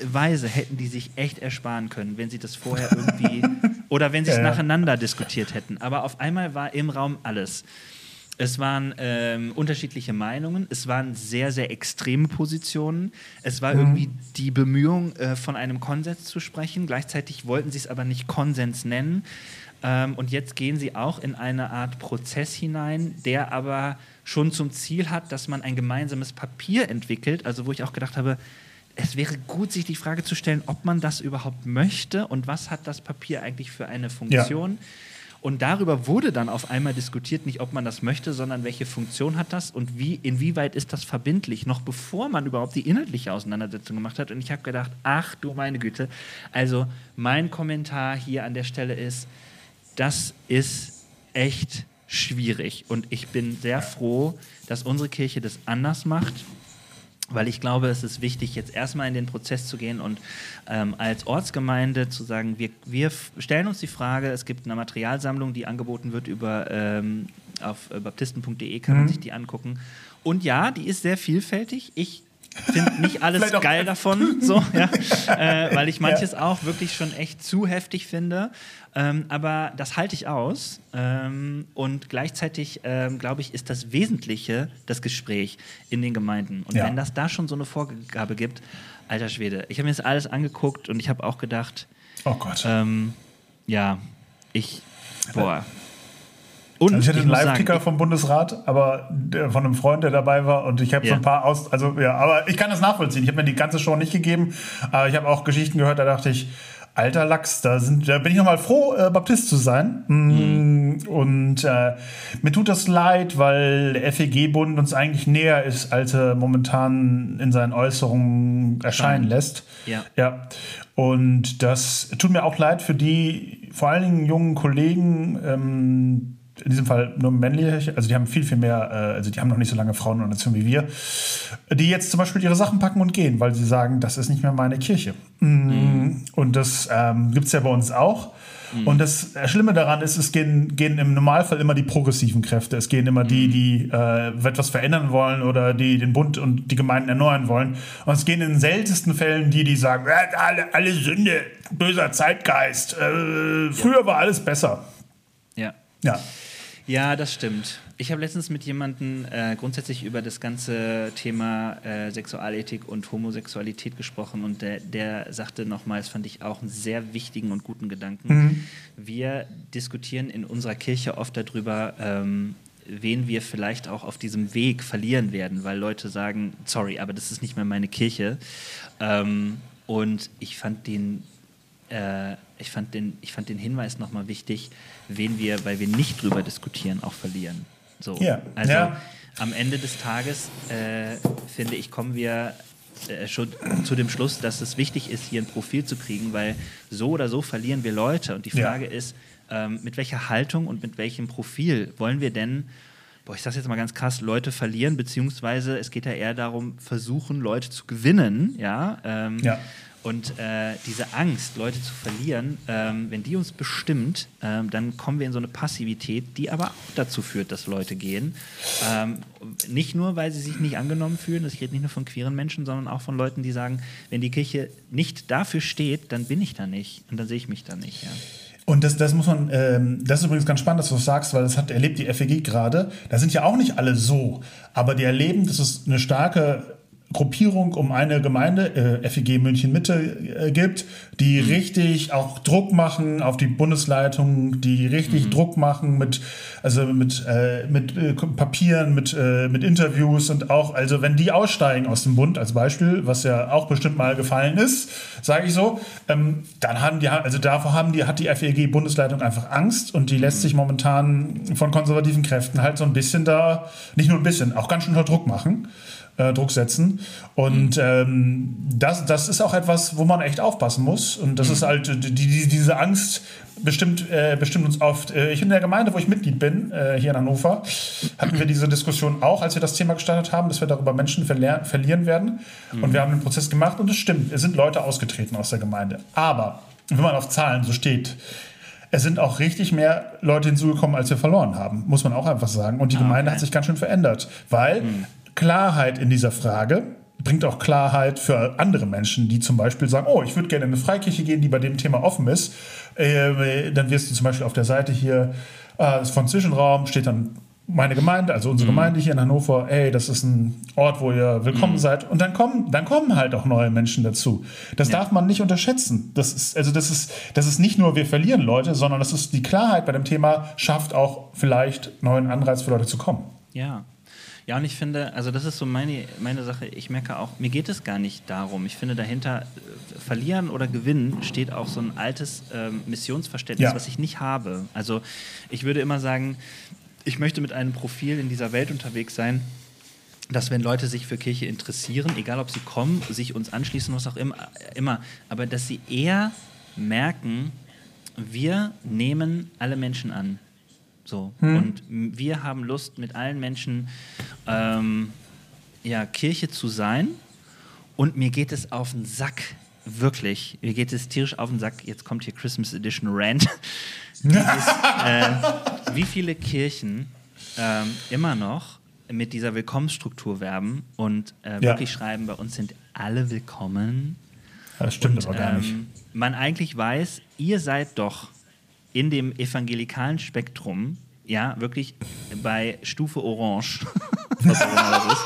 Weise hätten die sich echt ersparen können, wenn sie das vorher irgendwie oder wenn sie es Ja, nacheinander diskutiert hätten. Aber auf einmal war im Raum alles. Es waren ähm, unterschiedliche Meinungen, es waren sehr, sehr extreme Positionen. Es Mhm. war irgendwie die Bemühung, äh, von einem Konsens zu sprechen. Gleichzeitig wollten sie es aber nicht Konsens nennen. Ähm, und jetzt gehen sie auch in eine Art Prozess hinein, der aber schon zum Ziel hat, dass man ein gemeinsames Papier entwickelt. Also wo ich auch gedacht habe, es wäre gut, sich die Frage zu stellen, ob man das überhaupt möchte und was hat das Papier eigentlich für eine Funktion. Und darüber wurde dann auf einmal diskutiert, nicht ob man das möchte, sondern welche Funktion hat das und wie, inwieweit ist das verbindlich, noch bevor man überhaupt die inhaltliche Auseinandersetzung gemacht hat. Und ich habe gedacht, ach du meine Güte. Also mein Kommentar hier an der Stelle ist, das ist echt schwierig. Und ich bin sehr froh, dass unsere Kirche das anders macht. Weil ich glaube, es ist wichtig, jetzt erstmal in den Prozess zu gehen und ähm, als Ortsgemeinde zu sagen, wir, wir stellen uns die Frage, es gibt eine Materialsammlung, die angeboten wird über ähm, auf äh, baptisten.de, kann man sich die angucken. Und ja, die ist sehr vielfältig. Ich finde nicht alles geil davon, so, ja, äh, weil ich manches auch wirklich schon echt zu heftig finde. Ähm, aber das halte ich aus. Ähm, und gleichzeitig, ähm, glaube ich, ist das Wesentliche das Gespräch in den Gemeinden. Und Ja. wenn das da schon so eine Vorgabe gibt, alter Schwede, ich habe mir das alles angeguckt und ich habe auch gedacht, Oh Gott. ähm, ja, ich, boah. Und Also ich hatte einen Live-Ticker vom Bundesrat, aber von einem Freund, der dabei war. Und ich habe so Ja. ein paar aus. Also, ja, aber ich kann das nachvollziehen. Ich habe mir die ganze Show nicht gegeben. Aber ich habe auch Geschichten gehört, da dachte ich, alter Lachs, da, sind, da bin ich nochmal froh, äh, Baptist zu sein. Mm, Und äh, mir tut das leid, weil der FEG-Bund uns eigentlich näher ist, als er momentan in seinen Äußerungen erscheinen lässt. Ja. Ja, und das tut mir auch leid für die vor allen Dingen jungen Kollegen, ähm, in diesem Fall nur männliche, also die haben viel, viel mehr, äh, also die haben noch nicht so lange Frauenorganisation wie wir, die jetzt zum Beispiel ihre Sachen packen und gehen, weil sie sagen, das ist nicht mehr meine Kirche. Mm, Und das ähm, gibt es ja bei uns auch. Und das Schlimme daran ist, es gehen, gehen im Normalfall immer die progressiven Kräfte. Es gehen immer die, die äh, etwas verändern wollen oder die den Bund und die Gemeinden erneuern wollen. Und es gehen in den seltensten Fällen die, die sagen, "Äh, alle, alle Sünde, böser Zeitgeist, äh, früher war alles besser. ja. Ja. Ja, das stimmt. Ich habe letztens mit jemandem äh, grundsätzlich über das ganze Thema äh, Sexualethik und Homosexualität gesprochen und der, der sagte nochmals, fand ich auch einen sehr wichtigen und guten Gedanken. Wir diskutieren in unserer Kirche oft darüber, ähm, wen wir vielleicht auch auf diesem Weg verlieren werden, weil Leute sagen, sorry, aber das ist nicht mehr meine Kirche. Ähm, und ich fand den äh, ich, fand den, ich fand den Hinweis nochmal wichtig, wen wir, weil wir nicht drüber diskutieren, auch verlieren. So. Ja. Also Ja. am Ende des Tages, äh, finde ich, kommen wir äh, schon zu dem Schluss, dass es wichtig ist, hier ein Profil zu kriegen, weil so oder so verlieren wir Leute. Und die Ja. Frage ist, ähm, mit welcher Haltung und mit welchem Profil wollen wir denn boah, ich sag's jetzt mal ganz krass, Leute verlieren, beziehungsweise es geht ja eher darum, versuchen, Leute zu gewinnen, ja. Ähm, Ja. Und äh, diese Angst, Leute zu verlieren, ähm, wenn die uns bestimmt, ähm, dann kommen wir in so eine Passivität, die aber auch dazu führt, dass Leute gehen. Ähm, nicht nur, weil sie sich nicht angenommen fühlen, das rede nicht nur von queeren Menschen, sondern auch von Leuten, die sagen, wenn die Kirche nicht dafür steht, dann bin ich da nicht und dann sehe ich mich da nicht. Ja. Und das, das muss man, ähm, das ist übrigens ganz spannend, dass du das sagst, weil das hat erlebt die FEG gerade. Da sind ja auch nicht alle so, aber die erleben, dass es eine starke Gruppierung um eine Gemeinde, äh, FEG München Mitte, äh, gibt, die mhm. richtig auch Druck machen auf die Bundesleitung, die richtig mhm. Druck machen mit, also mit, äh, mit äh, Papieren, mit, äh, mit Interviews und auch, also wenn die aussteigen aus dem Bund als Beispiel, was ja auch bestimmt mal gefallen ist, sage ich so, ähm, dann haben die, also davor haben die, hat die FEG Bundesleitung einfach Angst und die lässt mhm. sich momentan von konservativen Kräften halt so ein bisschen da, nicht nur ein bisschen, auch ganz schön unter Druck machen äh, Druck setzen. Und mhm. ähm, das, das ist auch etwas, wo man echt aufpassen muss. Und das mhm. ist halt die, die, diese Angst bestimmt, äh, bestimmt uns oft. Äh, ich in der Gemeinde, wo ich Mitglied bin, äh, hier in Hannover, hatten wir diese Diskussion auch, als wir das Thema gestartet haben, dass wir darüber Menschen verlieren werden. Mhm. Und wir haben den Prozess gemacht und es stimmt, es sind Leute ausgetreten aus der Gemeinde. Aber wenn man auf Zahlen so steht, es sind auch richtig mehr Leute hinzugekommen, als wir verloren haben, muss man auch einfach sagen. Und die ah, Gemeinde okay. hat sich ganz schön verändert, weil mhm. Klarheit in dieser Frage bringt auch Klarheit für andere Menschen, die zum Beispiel sagen, oh, ich würde gerne in eine Freikirche gehen, die bei dem Thema offen ist. Äh, dann wirst du zum Beispiel auf der Seite hier äh, von Zwischenraum steht dann meine Gemeinde, also unsere mhm. Gemeinde hier in Hannover, ey, das ist ein Ort, wo ihr willkommen mhm. seid. Und dann kommen, dann kommen halt auch neue Menschen dazu. Das ja. darf man nicht unterschätzen. Das ist, also das ist, das ist nicht nur, wir verlieren Leute, sondern das ist die Klarheit bei dem Thema schafft auch vielleicht neuen Anreiz für Leute zu kommen. Ja, ja, und ich finde, also das ist so meine, meine Sache. Ich merke auch, mir geht es gar nicht darum. Ich finde, dahinter äh, verlieren oder gewinnen steht auch so ein altes ähm, Missionsverständnis, ja. was ich nicht habe. Also ich würde immer sagen, ich möchte mit einem Profil in dieser Welt unterwegs sein, dass wenn Leute sich für Kirche interessieren, egal ob sie kommen, sich uns anschließen, was auch immer, immer aber dass sie eher merken, wir nehmen alle Menschen an. So. Hm. Und wir haben Lust, mit allen Menschen ähm, ja, Kirche zu sein. Und mir geht es auf den Sack, wirklich. Mir geht es tierisch auf den Sack. Jetzt kommt hier Christmas Edition Rant. Äh, wie viele Kirchen ähm, immer noch mit dieser Willkommensstruktur werben und äh, ja. wirklich schreiben, bei uns sind alle willkommen. Das stimmt und, aber gar nicht. Ähm, man eigentlich weiß, ihr seid doch in dem evangelikalen Spektrum, ja, wirklich bei Stufe Orange, was auch immer das ist.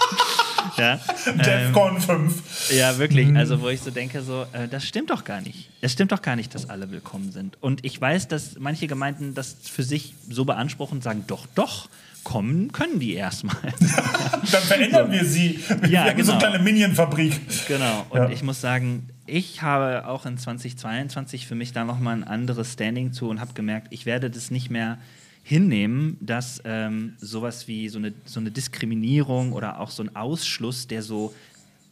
Ja, Defcon ähm, 5. Ja, wirklich. Mhm. Also, wo ich so denke, so, äh, das stimmt doch gar nicht. Es stimmt doch gar nicht, dass alle willkommen sind. Und ich weiß, dass manche Gemeinden das für sich so beanspruchen und sagen, doch, doch, kommen können die erstmal. Dann verändern wir sie. Wir ja, genau. so eine kleine Minion-Fabrik. Genau. Und ja. ich muss sagen, ich habe auch in 2022 für mich da nochmal ein anderes Standing zu und habe gemerkt, ich werde das nicht mehr hinnehmen, dass ähm, sowas wie so eine, so eine Diskriminierung oder auch so ein Ausschluss, der so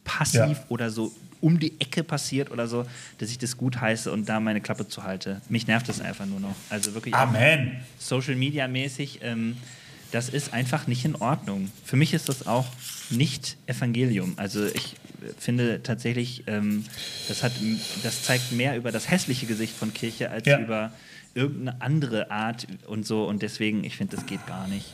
passiv ja. oder so um die Ecke passiert oder so, dass ich das gut heiße und da meine Klappe zu halte. Mich nervt das einfach nur noch. Also wirklich Amen. Social Media mäßig, ähm, das ist einfach nicht in Ordnung. Für mich ist das auch nicht Evangelium. Also ich finde tatsächlich, ähm, das, hat, das zeigt mehr über das hässliche Gesicht von Kirche als ja. über irgendeine andere Art und so. Und deswegen, ich finde, das geht gar nicht.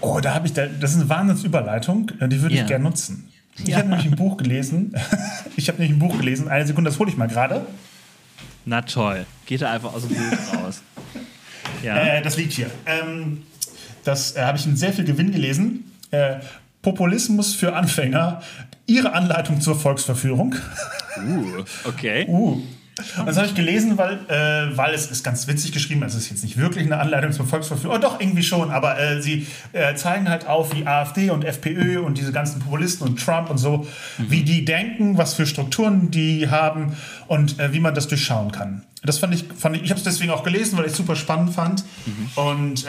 Oh, da habe ich, da, das ist eine Wahnsinnsüberleitung, die würde ja. ich gerne nutzen. Ich ja. habe nämlich ein Buch gelesen. ich habe nämlich ein Buch gelesen. Eine Sekunde, das hole ich mal gerade. Na toll. Geht er einfach aus dem Buch raus. Ja. Äh, das liegt hier. Ähm, das äh, habe ich in sehr viel Gewinn gelesen. Äh, Populismus für Anfänger. Ihre Anleitung zur Volksverführung. Uh, okay. Uh, das habe ich gelesen, weil, äh, weil es ist ganz witzig geschrieben. Es ist jetzt nicht wirklich eine Anleitung zur Volksverfügung. Oh, doch, irgendwie schon. Aber äh, sie äh, zeigen halt auf, wie AfD und FPÖ und diese ganzen Populisten und Trump und so, mhm. wie die denken, was für Strukturen die haben und äh, wie man das durchschauen kann. Das fand ich, fand ich, ich habe es deswegen auch gelesen, weil ich es super spannend fand. Mhm. Und äh,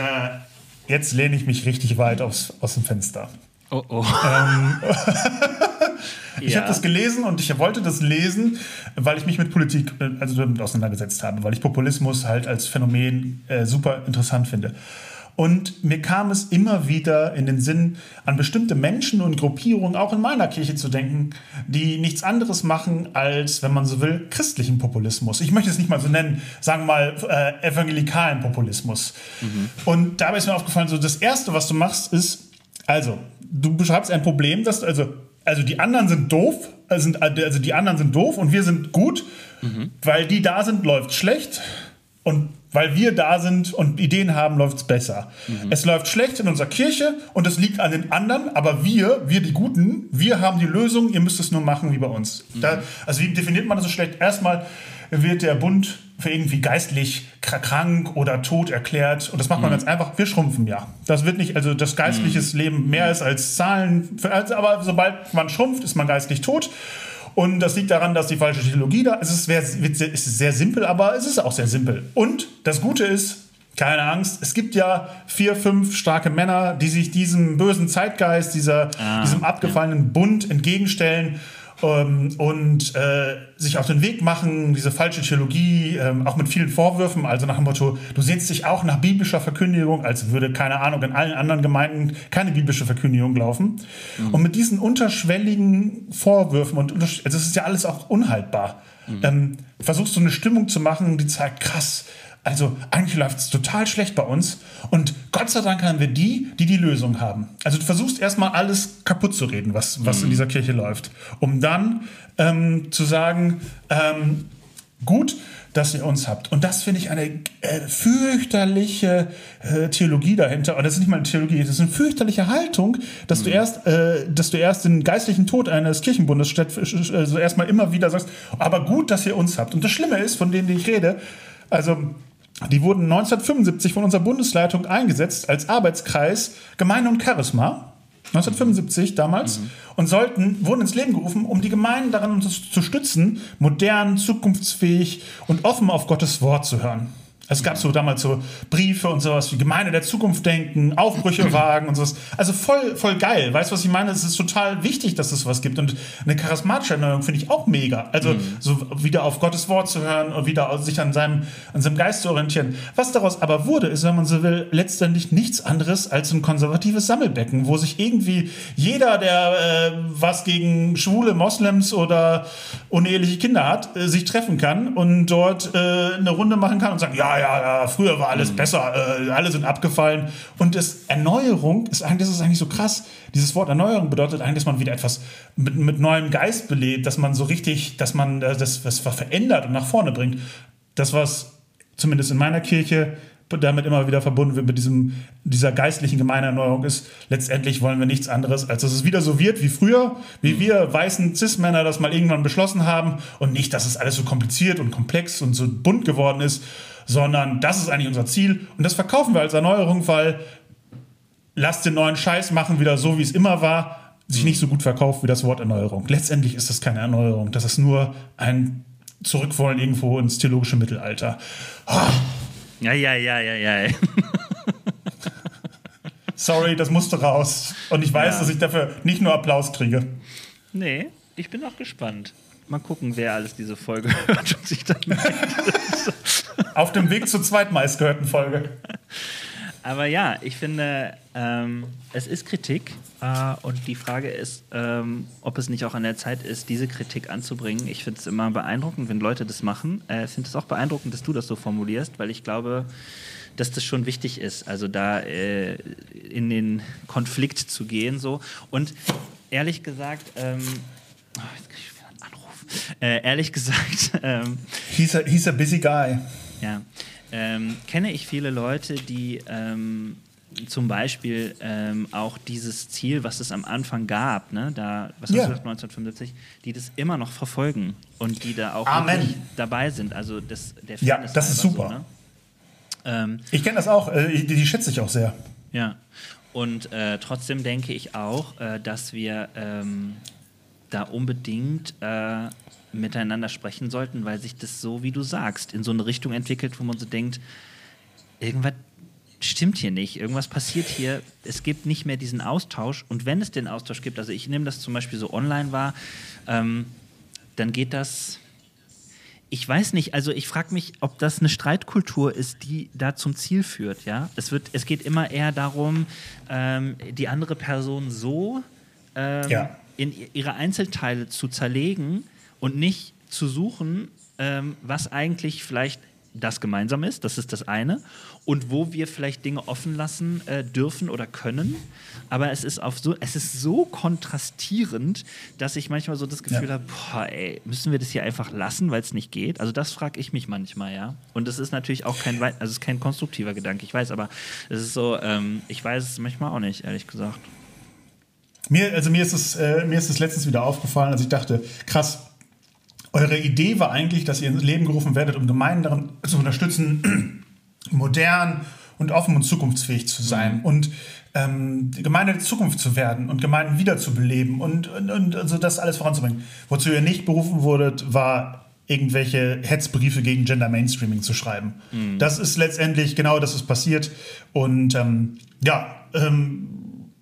jetzt lehne ich mich richtig weit aufs, aus dem Fenster. Oh oh. Ähm, ich ja. habe das gelesen und ich wollte das lesen, weil ich mich mit Politik äh, also damit auseinandergesetzt habe, weil ich Populismus halt als Phänomen äh, super interessant finde. Und mir kam es immer wieder in den Sinn, an bestimmte Menschen und Gruppierungen auch in meiner Kirche zu denken, die nichts anderes machen als, wenn man so will, christlichen Populismus. Ich möchte es nicht mal so nennen, sagen wir mal äh, evangelikalen Populismus. Mhm. Und dabei ist mir aufgefallen, so das Erste, was du machst, ist, also, du beschreibst ein Problem, das, also also die anderen sind doof, also die anderen sind doof und wir sind gut, mhm. weil die da sind, läuft schlecht. Und weil wir da sind und Ideen haben, läuft es besser. Mhm. Es läuft schlecht in unserer Kirche und es liegt an den anderen, aber wir, wir die Guten, wir haben die Lösung, ihr müsst es nur machen wie bei uns. Mhm. Da, also wie definiert man das so schlecht? Erstmal wird der Bund für irgendwie geistlich krank oder tot erklärt. Und das macht man mhm. ganz einfach. Wir schrumpfen ja. Das wird nicht, also das geistliches mhm. Leben mehr ist als Zahlen. Also, aber sobald man schrumpft, ist man geistlich tot. Und das liegt daran, dass die falsche Theologie da ist. Es ist sehr simpel, aber es ist auch sehr simpel. Und das Gute ist, keine Angst, es gibt ja vier, fünf starke Männer, die sich diesem bösen Zeitgeist, dieser, ah, diesem abgefallenen ja. Bund entgegenstellen ähm, und äh, sich auf den Weg machen, diese falsche Theologie, ähm, auch mit vielen Vorwürfen, also nach dem Motto, du sehnst dich auch nach biblischer Verkündigung, als würde, keine Ahnung, in allen anderen Gemeinden keine biblische Verkündigung laufen. Mhm. Und mit diesen unterschwelligen Vorwürfen, und also es ist ja alles auch unhaltbar, mhm. ähm, versuchst du eine Stimmung zu machen, die zeigt, krass, also eigentlich läuft es total schlecht bei uns und Gott sei Dank haben wir die, die die Lösung haben. Also du versuchst erstmal alles kaputt zu reden, was, was mhm. in dieser Kirche läuft, um dann ähm, zu sagen, ähm, gut, dass ihr uns habt. Und das finde ich eine äh, fürchterliche äh, Theologie dahinter. Oder das ist nicht mal eine Theologie, das ist eine fürchterliche Haltung, dass mhm. du erst, äh, dass du erst den geistlichen Tod eines Kirchenbundes also erstmal immer wieder sagst, aber gut, dass ihr uns habt. Und das Schlimme ist, von denen ich rede, also die wurden 1975 von unserer Bundesleitung eingesetzt als Arbeitskreis Gemeinde und Charisma. 1975 damals mhm. und sollten, wurden ins Leben gerufen, um die Gemeinden daran zu stützen, modern, zukunftsfähig und offen auf Gottes Wort zu hören. Es gab so damals so Briefe und sowas wie Gemeinde der Zukunft denken, Aufbrüche wagen und sowas. Also voll, voll geil. Weißt du, was ich meine? Es ist total wichtig, dass es was gibt. Und eine charismatische Erneuerung finde ich auch mega. Also mhm. so wieder auf Gottes Wort zu hören und wieder sich an seinem, an seinem Geist zu orientieren. Was daraus aber wurde, ist, wenn man so will, letztendlich nichts anderes als ein konservatives Sammelbecken, wo sich irgendwie jeder, der äh, was gegen schwule Moslems oder uneheliche Kinder hat, äh, sich treffen kann und dort äh, eine Runde machen kann und sagen, ja, ja, ja, früher war alles mhm. besser, äh, alle sind abgefallen. Und das Erneuerung ist eigentlich, das ist eigentlich so krass. Dieses Wort Erneuerung bedeutet eigentlich, dass man wieder etwas mit, mit neuem Geist belebt, dass man so richtig, dass man äh, das was verändert und nach vorne bringt. Das, was zumindest in meiner Kirche damit immer wieder verbunden wird mit diesem, dieser geistlichen Gemeinerneuerung ist, letztendlich wollen wir nichts anderes, als dass es wieder so wird wie früher, wie mhm. wir weißen Cis-Männer das mal irgendwann beschlossen haben und nicht, dass es alles so kompliziert und komplex und so bunt geworden ist, sondern das ist eigentlich unser Ziel und das verkaufen wir als Erneuerung, weil lasst den neuen Scheiß machen, wieder so, wie es immer war, sich nicht so gut verkauft wie das Wort Erneuerung. Letztendlich ist das keine Erneuerung, das ist nur ein Zurückwollen irgendwo ins theologische Mittelalter. Oh. Ja, ja, ja, ja, ja. Sorry, das musste raus. Und ich weiß, ja. dass ich dafür nicht nur Applaus kriege. Nee, ich bin auch gespannt. Mal gucken, wer alles diese Folge hört und sich dann Auf dem Weg zur zweitmeistgehörten Folge. Aber ja, ich finde, ähm, es ist Kritik äh, und die Frage ist, ähm, ob es nicht auch an der Zeit ist, diese Kritik anzubringen. Ich finde es immer beeindruckend, wenn Leute das machen. Äh, ich finde es auch beeindruckend, dass du das so formulierst, weil ich glaube, dass das schon wichtig ist, also da äh, in den Konflikt zu gehen. So. Und ehrlich gesagt, ähm, oh, jetzt krieg ich äh, ehrlich gesagt. Ähm, he's, a, he's a busy guy. Ja. Ähm, kenne ich viele Leute, die ähm, zum Beispiel ähm, auch dieses Ziel, was es am Anfang gab, ne, da, was yeah. hast du gesagt, 1975, die das immer noch verfolgen und die da auch dabei sind. Also das, der Fan ja, das ist super. So, ne? ähm, ich kenne das auch, äh, die, die, schätze ich auch sehr. Ja. Und äh, trotzdem denke ich auch, äh, dass wir ähm, da unbedingt äh, miteinander sprechen sollten, weil sich das so, wie du sagst, in so eine Richtung entwickelt, wo man so denkt, irgendwas stimmt hier nicht, irgendwas passiert hier, es gibt nicht mehr diesen Austausch. Und wenn es den Austausch gibt, also ich nehme das zum Beispiel so online wahr, ähm, dann geht das, ich weiß nicht, also ich frage mich, ob das eine Streitkultur ist, die da zum Ziel führt, ja. Es, wird, es geht immer eher darum, ähm, die andere Person so ähm, ja in ihre Einzelteile zu zerlegen und nicht zu suchen, ähm, was eigentlich vielleicht das gemeinsam ist, das ist das eine. Und wo wir vielleicht Dinge offen lassen äh, dürfen oder können. Aber es ist, auf so, es ist so kontrastierend, dass ich manchmal so das Gefühl ja. habe, boah, ey, müssen wir das hier einfach lassen, weil es nicht geht? Also das frage ich mich manchmal, ja. Und es ist natürlich auch kein, also es ist kein konstruktiver Gedanke, ich weiß, aber es ist so, ähm, ich weiß es manchmal auch nicht, ehrlich gesagt. Mir, also mir ist es, äh, mir ist es letztens wieder aufgefallen, als ich dachte, krass, eure Idee war eigentlich, dass ihr ins Leben gerufen werdet, um Gemeinden darin zu unterstützen, modern und offen und zukunftsfähig zu sein mhm. und ähm, Gemeinde der Zukunft zu werden und Gemeinden wiederzubeleben und, und, und also das alles voranzubringen. Wozu ihr nicht berufen wurdet, war irgendwelche Hetzbriefe gegen Gender Mainstreaming zu schreiben. Mhm. Das ist letztendlich genau das, was passiert. Und ähm, ja, ähm,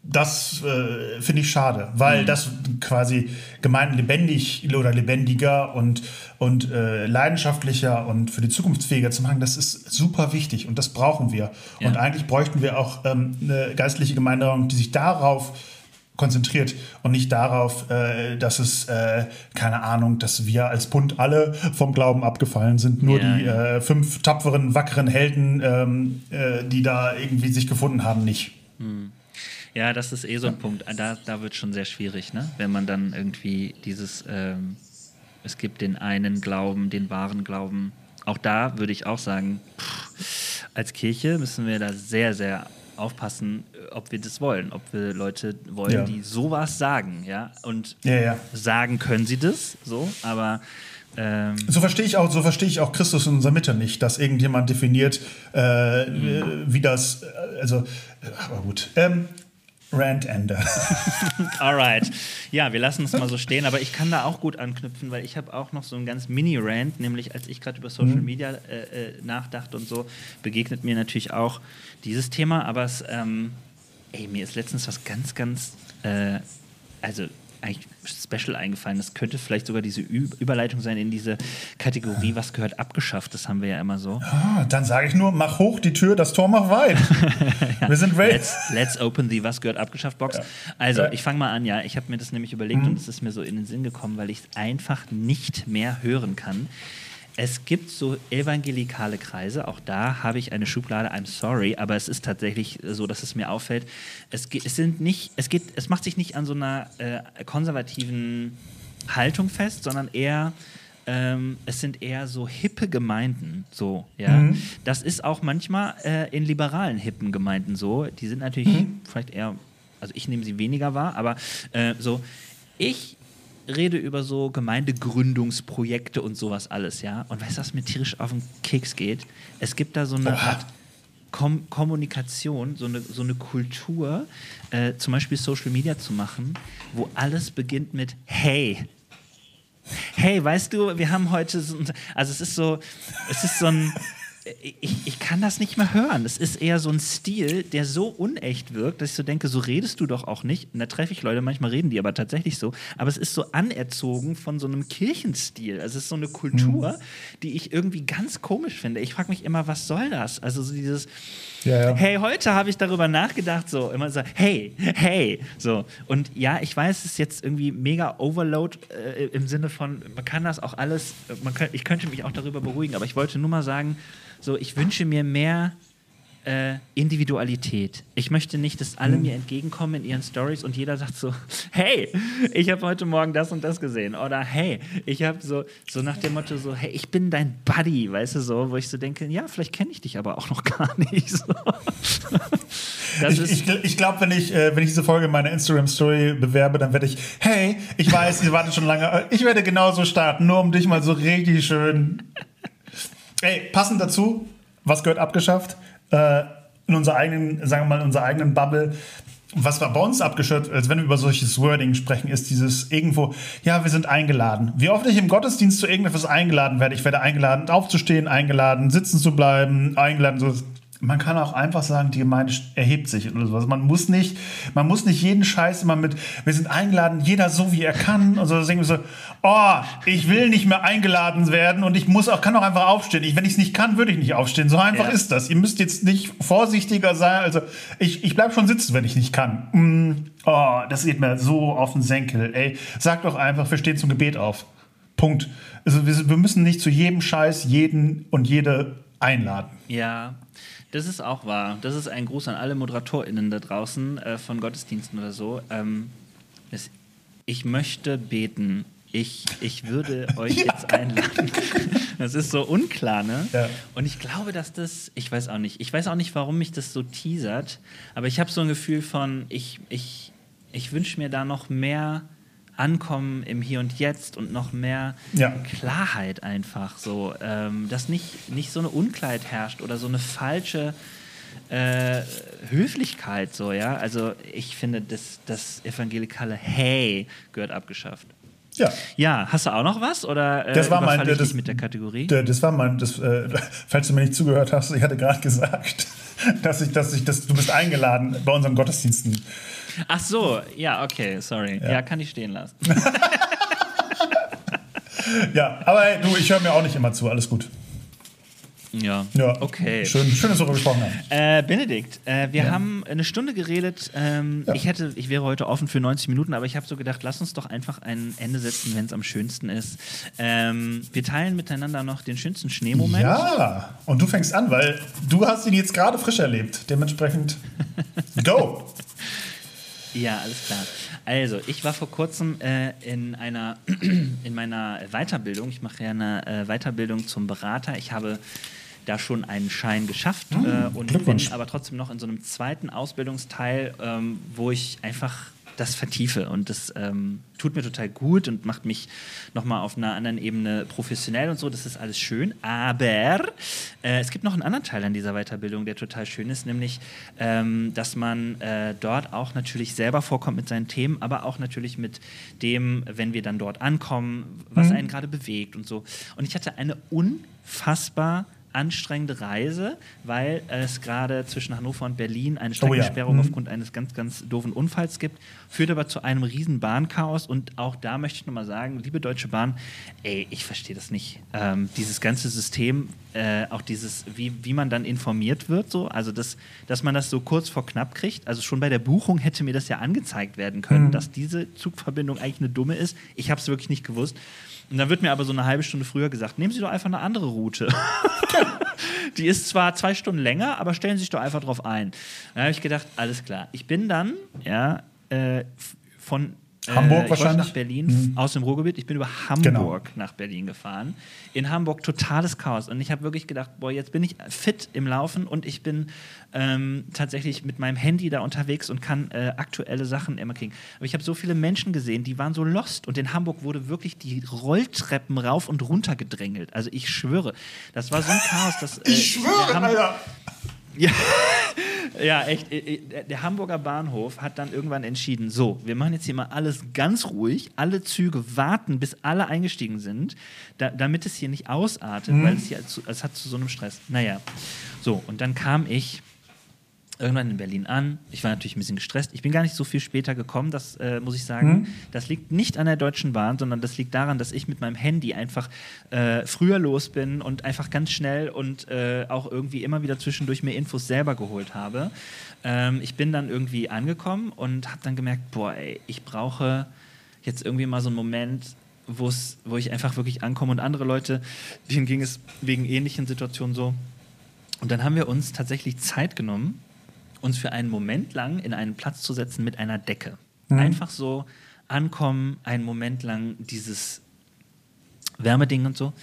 das äh, finde ich schade, weil mhm. das quasi Gemeinden lebendig oder lebendiger und, und äh, leidenschaftlicher und für die Zukunft fähiger zu machen, das ist super wichtig und das brauchen wir. Ja. Und eigentlich bräuchten wir auch ähm, eine geistliche Gemeinde, die sich darauf konzentriert und nicht darauf, äh, dass es, äh, keine Ahnung, dass wir als Bund alle vom Glauben abgefallen sind. Nur ja, die ja. Äh, fünf tapferen, wackeren Helden, ähm, äh, die da irgendwie sich gefunden haben, nicht. Mhm. Ja, das ist eh so ein Punkt. Da, da wird schon sehr schwierig, ne? wenn man dann irgendwie dieses, ähm, es gibt den einen Glauben, den wahren Glauben. Auch da würde ich auch sagen, pff, als Kirche müssen wir da sehr, sehr aufpassen, ob wir das wollen, ob wir Leute wollen, ja. die sowas sagen, ja. Und ja, ja. sagen können sie das, so, aber ähm so verstehe ich auch, so verstehe ich auch Christus in unserer Mitte nicht, dass irgendjemand definiert, äh, mhm. wie das, also, aber gut. Ähm, Randende. Alright. Ja, wir lassen es mal so stehen, aber ich kann da auch gut anknüpfen, weil ich habe auch noch so ein ganz Mini-Rant, nämlich als ich gerade über Social mhm. Media äh, äh, nachdachte und so, begegnet mir natürlich auch dieses Thema, aber es, ähm, ey, mir ist letztens was ganz, ganz, äh, also eigentlich Special eingefallen. Das könnte vielleicht sogar diese Ü Überleitung sein in diese Kategorie, was gehört abgeschafft. Das haben wir ja immer so. Ah, dann sage ich nur, mach hoch die Tür, das Tor mach weit. ja. Wir sind ready. Let's, let's, open the was gehört abgeschafft Box. Ja. Also, ja. ich fange mal an, ja. Ich habe mir das nämlich überlegt mhm. und es ist mir so in den Sinn gekommen, weil ich es einfach nicht mehr hören kann. Es gibt so evangelikale Kreise, auch da habe ich eine Schublade, I'm sorry, aber es ist tatsächlich so, dass es mir auffällt. Es, es, sind nicht, es, geht, es macht sich nicht an so einer äh, konservativen Haltung fest, sondern eher ähm, es sind eher so hippe Gemeinden, so, ja. Mhm. Das ist auch manchmal äh, in liberalen hippen Gemeinden so. Die sind natürlich mhm. vielleicht eher, also ich nehme sie weniger wahr, aber äh, so, ich rede über so Gemeindegründungsprojekte und sowas alles, ja. Und weißt du, was mir tierisch auf den Keks geht? Es gibt da so eine Art Kom Kommunikation, so eine, so eine Kultur, äh, zum Beispiel Social Media zu machen, wo alles beginnt mit Hey. Hey, weißt du, wir haben heute so, also es ist so, es ist so ein, ich, ich kann das nicht mehr hören. Es ist eher so ein Stil, der so unecht wirkt, dass ich so denke, so redest du doch auch nicht. Und da treffe ich Leute, manchmal reden die aber tatsächlich so. Aber es ist so anerzogen von so einem Kirchenstil. Also es ist so eine Kultur, mhm. die ich irgendwie ganz komisch finde. Ich frage mich immer, was soll das? Also so dieses, ja, ja. hey, heute habe ich darüber nachgedacht, so immer so, hey, hey, so. Und ja, ich weiß, es ist jetzt irgendwie mega Overload äh, im Sinne von, man kann das auch alles, man kann, ich könnte mich auch darüber beruhigen, aber ich wollte nur mal sagen, so, ich wünsche mir mehr äh, Individualität. Ich möchte nicht, dass alle mhm. mir entgegenkommen in ihren Stories und jeder sagt so, hey, ich habe heute Morgen das und das gesehen. Oder hey, ich habe so, so nach dem Motto so, hey, ich bin dein Buddy, weißt du so, wo ich so denke, ja, vielleicht kenne ich dich aber auch noch gar nicht. So. ich, ich, ich glaube, wenn ich, äh, wenn ich diese Folge in meiner Instagram-Story bewerbe, dann werde ich, hey, ich weiß, ihr wartet schon lange, ich werde genauso starten, nur um dich mal so richtig schön Ey, passend dazu, was gehört abgeschafft? Äh, in unserer eigenen, sagen wir mal, in unserer eigenen Bubble. Was war bei uns abgeschafft, als wenn wir über solches Wording sprechen, ist dieses irgendwo, ja, wir sind eingeladen. Wie oft ich im Gottesdienst zu irgendetwas eingeladen werde. Ich werde eingeladen, aufzustehen, eingeladen, sitzen zu bleiben, eingeladen, so man kann auch einfach sagen, die Gemeinde erhebt sich oder sowas. Man muss nicht, man muss nicht jeden Scheiß immer mit, wir sind eingeladen, jeder so wie er kann. Und so denken wir so, oh, ich will nicht mehr eingeladen werden und ich muss auch, kann auch einfach aufstehen. Ich, wenn ich es nicht kann, würde ich nicht aufstehen. So einfach ja. ist das. Ihr müsst jetzt nicht vorsichtiger sein. Also ich, ich bleib schon sitzen, wenn ich nicht kann. Mm, oh, das geht mir so auf den Senkel. Ey, sag doch einfach, wir stehen zum Gebet auf. Punkt. Also wir, wir müssen nicht zu jedem Scheiß jeden und jede einladen. Ja, das ist auch wahr. Das ist ein Gruß an alle ModeratorInnen da draußen äh, von Gottesdiensten oder so. Ähm, es, ich möchte beten. Ich, ich würde euch ja, jetzt einladen. Das ist so unklar, ne? Ja. Und ich glaube, dass das, ich weiß auch nicht, ich weiß auch nicht, warum mich das so teasert, aber ich habe so ein Gefühl von, ich, ich, ich wünsche mir da noch mehr Ankommen im Hier und Jetzt und noch mehr ja. Klarheit einfach so, ähm, dass nicht, nicht so eine Unklarheit herrscht oder so eine falsche äh, Höflichkeit so, ja. Also ich finde, das, das evangelikale Hey gehört abgeschafft. Ja. Ja, hast du auch noch was oder äh, das war mein, das, mit der Kategorie? Das war mein, das, äh, falls du mir nicht zugehört hast, ich hatte gerade gesagt, dass ich, dass ich, dass du bist eingeladen bei unseren Gottesdiensten. Ach so, ja, okay, sorry. Ja, ja kann ich stehen lassen. ja, aber hey, du, ich höre mir auch nicht immer zu, alles gut. Ja. ja. Okay. Schön, schön, dass wir gesprochen haben. Äh, Benedikt, äh, wir ja. haben eine Stunde geredet. Ähm, ja. Ich hätte, ich wäre heute offen für 90 Minuten, aber ich habe so gedacht, lass uns doch einfach ein Ende setzen, wenn es am schönsten ist. Ähm, wir teilen miteinander noch den schönsten Schneemoment. Ja, und du fängst an, weil du hast ihn jetzt gerade frisch erlebt. Dementsprechend, go! Ja, alles klar. Also, ich war vor kurzem äh, in einer in meiner Weiterbildung. Ich mache ja eine äh, Weiterbildung zum Berater. Ich habe da schon einen Schein geschafft mmh, äh, und bin aber trotzdem noch in so einem zweiten Ausbildungsteil, ähm, wo ich einfach das vertiefe. Und das ähm, tut mir total gut und macht mich nochmal auf einer anderen Ebene professionell und so. Das ist alles schön. Aber äh, es gibt noch einen anderen Teil an dieser Weiterbildung, der total schön ist, nämlich, ähm, dass man äh, dort auch natürlich selber vorkommt mit seinen Themen, aber auch natürlich mit dem, wenn wir dann dort ankommen, was mhm. einen gerade bewegt und so. Und ich hatte eine unfassbar anstrengende Reise, weil es gerade zwischen Hannover und Berlin eine Streckensperrung oh ja. mhm. aufgrund eines ganz, ganz doofen Unfalls gibt. Führt aber zu einem riesen Bahnchaos und auch da möchte ich nochmal sagen, liebe Deutsche Bahn, ey, ich verstehe das nicht. Ähm, dieses ganze System, äh, auch dieses, wie, wie man dann informiert wird, so, also das, dass man das so kurz vor knapp kriegt. Also schon bei der Buchung hätte mir das ja angezeigt werden können, mhm. dass diese Zugverbindung eigentlich eine dumme ist. Ich habe es wirklich nicht gewusst. Und dann wird mir aber so eine halbe Stunde früher gesagt, nehmen Sie doch einfach eine andere Route. die ist zwar zwei Stunden länger, aber stellen Sie sich doch einfach drauf ein. Dann habe ich gedacht, alles klar. Ich bin dann ja, äh, von Hamburg äh, wahrscheinlich. nach Berlin mhm. aus dem Ruhrgebiet. Ich bin über Hamburg genau. nach Berlin gefahren. In Hamburg totales Chaos. Und ich habe wirklich gedacht, boah, jetzt bin ich fit im Laufen und ich bin ähm, tatsächlich mit meinem Handy da unterwegs und kann äh, aktuelle Sachen immer kriegen. Aber ich habe so viele Menschen gesehen, die waren so lost. Und in Hamburg wurde wirklich die Rolltreppen rauf und runter gedrängelt. Also ich schwöre, das war so ein Chaos. Dass, äh, ich schwöre, Alter. Ja, ja, echt. Äh, äh, der Hamburger Bahnhof hat dann irgendwann entschieden: so, wir machen jetzt hier mal alles ganz ruhig, alle Züge warten, bis alle eingestiegen sind, da, damit es hier nicht ausartet, mhm. weil es hier es hat zu so einem Stress. Naja, so, und dann kam ich irgendwann in Berlin an. Ich war natürlich ein bisschen gestresst. Ich bin gar nicht so viel später gekommen, das äh, muss ich sagen. Mhm. Das liegt nicht an der Deutschen Bahn, sondern das liegt daran, dass ich mit meinem Handy einfach äh, früher los bin und einfach ganz schnell und äh, auch irgendwie immer wieder zwischendurch mir Infos selber geholt habe. Ähm, ich bin dann irgendwie angekommen und habe dann gemerkt, boah, ey, ich brauche jetzt irgendwie mal so einen Moment, wo ich einfach wirklich ankomme und andere Leute, denen ging es wegen ähnlichen Situationen so. Und dann haben wir uns tatsächlich Zeit genommen uns für einen Moment lang in einen Platz zu setzen mit einer Decke. Mhm. Einfach so ankommen, einen Moment lang dieses Wärmeding und so.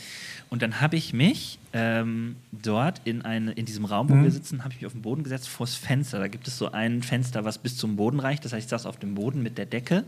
Und dann habe ich mich ähm, dort in, eine, in diesem Raum, wo mhm. wir sitzen, habe ich mich auf den Boden gesetzt, vors Fenster. Da gibt es so ein Fenster, was bis zum Boden reicht. Das heißt, ich saß auf dem Boden mit der Decke.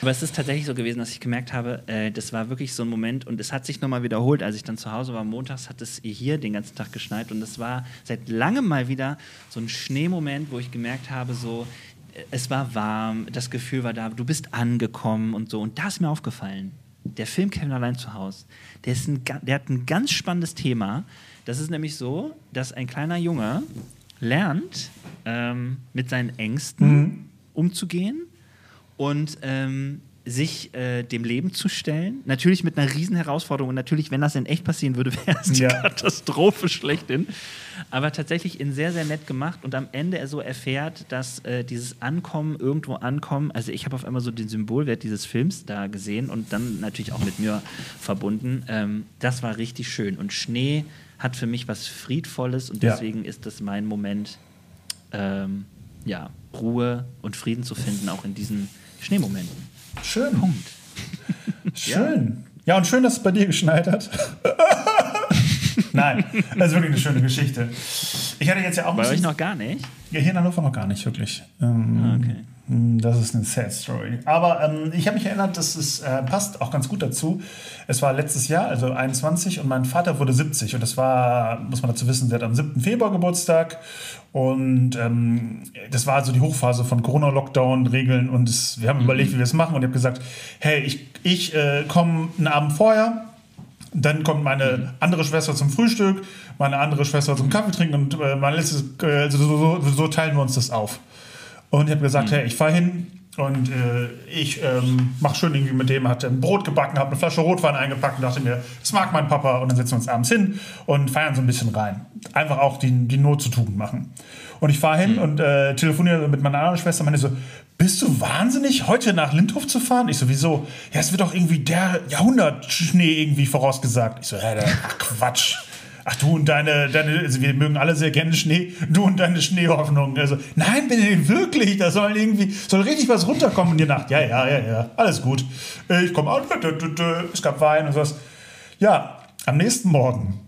Aber es ist tatsächlich so gewesen, dass ich gemerkt habe, äh, das war wirklich so ein Moment und es hat sich nochmal wiederholt. Als ich dann zu Hause war, montags hat es hier den ganzen Tag geschneit und es war seit langem mal wieder so ein Schneemoment, wo ich gemerkt habe, so, äh, es war warm, das Gefühl war da, du bist angekommen und so. Und da ist mir aufgefallen, der Film Kevin allein zu Hause, der, ist ein, der hat ein ganz spannendes Thema. Das ist nämlich so, dass ein kleiner Junge lernt, ähm, mit seinen Ängsten mhm. umzugehen und ähm, sich äh, dem Leben zu stellen. Natürlich mit einer riesen Herausforderung. Und natürlich, wenn das in echt passieren würde, wäre es die Ja. Katastrophe schlechthin. Aber tatsächlich in sehr, sehr nett gemacht. Und am Ende er so erfährt, dass äh, dieses Ankommen, irgendwo ankommen, also ich habe auf einmal so den Symbolwert dieses Films da gesehen und dann natürlich auch mit mir verbunden. Ähm, das war richtig schön. Und Schnee hat für mich was Friedvolles und Ja. deswegen ist das mein Moment, ähm, ja, Ruhe und Frieden zu finden, auch in diesen Schneemomenten. Schön. Punkt. Schön. Ja. und schön, dass es bei dir geschneit hat. Nein, das ist wirklich eine schöne Geschichte. Ich hatte jetzt ja auch ein Bei euch noch gar nicht? Ja, hier in Hannover noch gar nicht, wirklich. Ähm, Ah, okay. Das ist eine sad story. Aber ähm, ich habe mich erinnert, dass es äh, passt auch ganz gut dazu. Es war letztes Jahr, also 21, und mein Vater wurde 70. Und das war, muss man dazu wissen, der hat am 7. Februar Geburtstag. Und ähm, das war also die Hochphase von Corona-Lockdown-Regeln. Und es, wir haben überlegt, wie wir es machen. Und ich habe gesagt, hey, ich, ich äh, komme einen Abend vorher. Dann kommt meine andere Schwester zum Frühstück, meine andere Schwester zum Kaffee trinken und äh, mein letztes, äh, so, so, so teilen wir uns das auf. Und ich habe gesagt, hey, ich fahre hin und äh, ich ähm, mache schön irgendwie mit dem, hat ein Brot gebacken, habe eine Flasche Rotwein eingepackt und dachte mir, das mag mein Papa und dann setzen wir uns abends hin und feiern so ein bisschen rein. Einfach auch die, die Not zu Tugend machen. Und ich fahre hin und äh, telefoniere mit meiner anderen Schwester und meine so, bist du wahnsinnig, heute nach Lindhof zu fahren? Ich so, wieso? Ja, es wird doch irgendwie der Jahrhundertschnee irgendwie vorausgesagt. Ich so, hä, der, ach Quatsch. Ach du und deine, deine, also wir mögen alle sehr gerne Schnee, du und deine Schneehoffnung. Also, nein, Benedikt, wirklich, da soll irgendwie, soll richtig was runterkommen in die Nacht. Ja, ja, ja, ja, alles gut. Äh, Ich komme dü, es gab Wein und sowas. Ja, am nächsten Morgen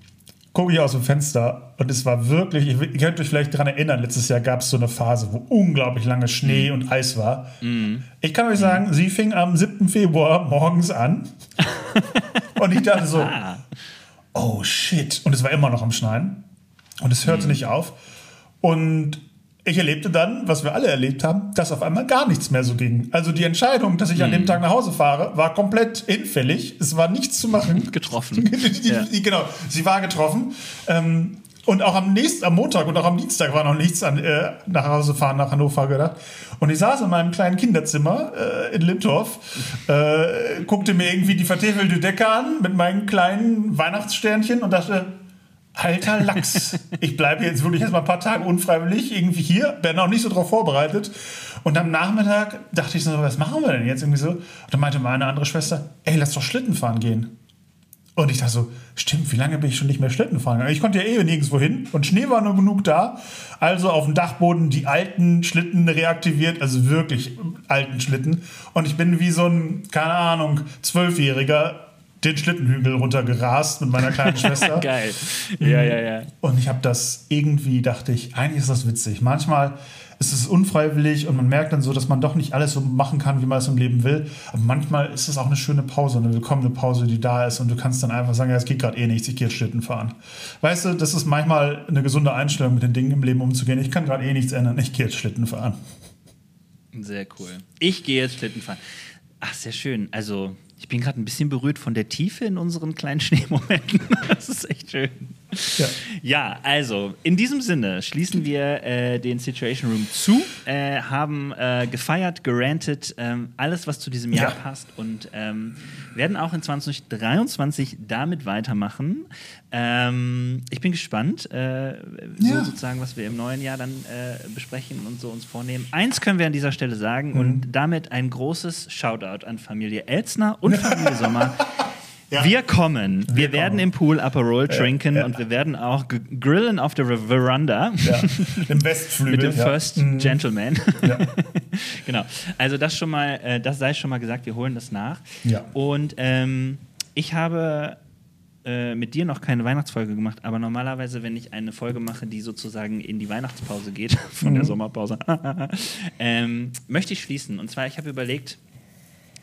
gucke ich aus dem Fenster und es war wirklich, ihr ihr könnt euch vielleicht daran erinnern, letztes Jahr gab es so eine Phase, wo unglaublich lange Schnee und Eis war. Ich kann euch sagen, sie fing am 7. Februar morgens an und ich dachte so, oh shit. Und es war immer noch am Schneien. Und es hörte nicht auf. Und ich erlebte dann, was wir alle erlebt haben, dass auf einmal gar nichts mehr so ging. Also die Entscheidung, dass ich an dem Tag nach Hause fahre, war komplett hinfällig. Es war nichts zu machen. Getroffen. Die, die, Ja. die, genau, sie war getroffen. Ähm, und auch am nächsten, am Montag und auch am Dienstag war noch nichts an äh, nach Hause fahren nach Hannover gedacht. Und ich saß in meinem kleinen Kinderzimmer äh, in Lindorf, äh, guckte mir irgendwie die vertäfelte Decke an mit meinen kleinen Weihnachtssternchen und dachte, alter Lachs, ich bleibe jetzt wirklich erst mal ein paar Tage unfreiwillig irgendwie hier, bin noch nicht so drauf vorbereitet. Und am Nachmittag dachte ich so, was machen wir denn jetzt irgendwie so? Und dann meinte meine andere Schwester, ey, lass doch Schlitten fahren gehen. Und ich dachte so, stimmt, wie lange bin ich schon nicht mehr Schlitten fahren? Ich konnte ja eh nirgendwo hin und Schnee war nur genug da. Also auf dem Dachboden die alten Schlitten reaktiviert, also wirklich alten Schlitten. Und ich bin wie so ein, keine Ahnung, Zwölfjähriger den Schlittenhügel runtergerast mit meiner kleinen Schwester. Geil. Ja, ja, ja. Und ich habe das irgendwie, dachte ich, eigentlich ist das witzig. Manchmal ist es unfreiwillig und man merkt dann so, dass man doch nicht alles so machen kann, wie man es im Leben will. Aber manchmal ist es auch eine schöne Pause, eine willkommene Pause, die da ist und du kannst dann einfach sagen, ja, es geht gerade eh nichts, ich gehe jetzt Schlitten fahren. Weißt du, das ist manchmal eine gesunde Einstellung, mit den Dingen im Leben umzugehen. Ich kann gerade eh nichts ändern, ich gehe jetzt Schlitten fahren. Sehr cool. Ich gehe jetzt Schlitten fahren. Ach, sehr schön. Also, ich bin gerade ein bisschen berührt von der Tiefe in unseren kleinen Schneemomenten. Das ist echt schön. Ja. Ja, also in diesem Sinne schließen wir äh, den Situation Room zu, äh, haben äh, gefeiert, gerantet, ähm, alles, was zu diesem Jahr Ja. passt und ähm, werden auch in 2023 damit weitermachen. Ähm, ich bin gespannt, äh, so Ja. sozusagen, was wir im neuen Jahr dann äh, besprechen und so uns vornehmen. Eins können wir an dieser Stelle sagen Mhm. und damit ein großes Shoutout an Familie Elzner und Familie Sommer. Ja. Wir kommen. Wir, Wir werden kommen. im Pool Aperol trinken ja. und wir werden auch grillen auf der Veranda. Im Westflügel. mit dem. First Mhm. Gentleman. Genau. Also das schon mal, äh, das sei schon mal gesagt, wir holen das nach. Und ähm, ich habe äh, mit dir noch keine Weihnachtsfolge gemacht, aber normalerweise, wenn ich eine Folge mache, die sozusagen in die Weihnachtspause geht, von Mhm. der Sommerpause, ähm, möchte ich schließen. Und zwar, ich habe überlegt,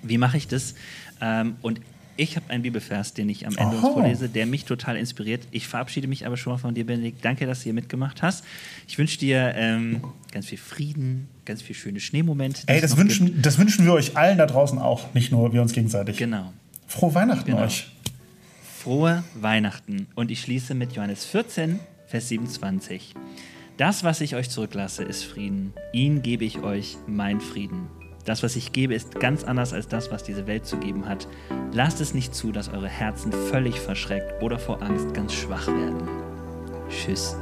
wie mache ich das? Ähm, und ich habe einen Bibelvers, den ich am Ende uns Aha. vorlese, der mich total inspiriert. Ich verabschiede mich aber schon mal von dir, Benedikt. Danke, dass du hier mitgemacht hast. Ich wünsche dir ähm, ganz viel Frieden, ganz viel schöne Schneemomente. Ey, das gibt. wünschen, das wünschen wir euch allen da draußen auch, nicht nur wir uns gegenseitig. Genau. Frohe Weihnachten Genau. euch. Frohe Weihnachten. Und ich schließe mit Johannes 14, Vers 27. Das, was ich euch zurücklasse, ist Frieden. Ihn gebe ich euch mein Frieden. Das, was ich gebe, ist ganz anders als das, was diese Welt zu geben hat. Lasst es nicht zu, dass eure Herzen völlig verschreckt oder vor Angst ganz schwach werden. Tschüss.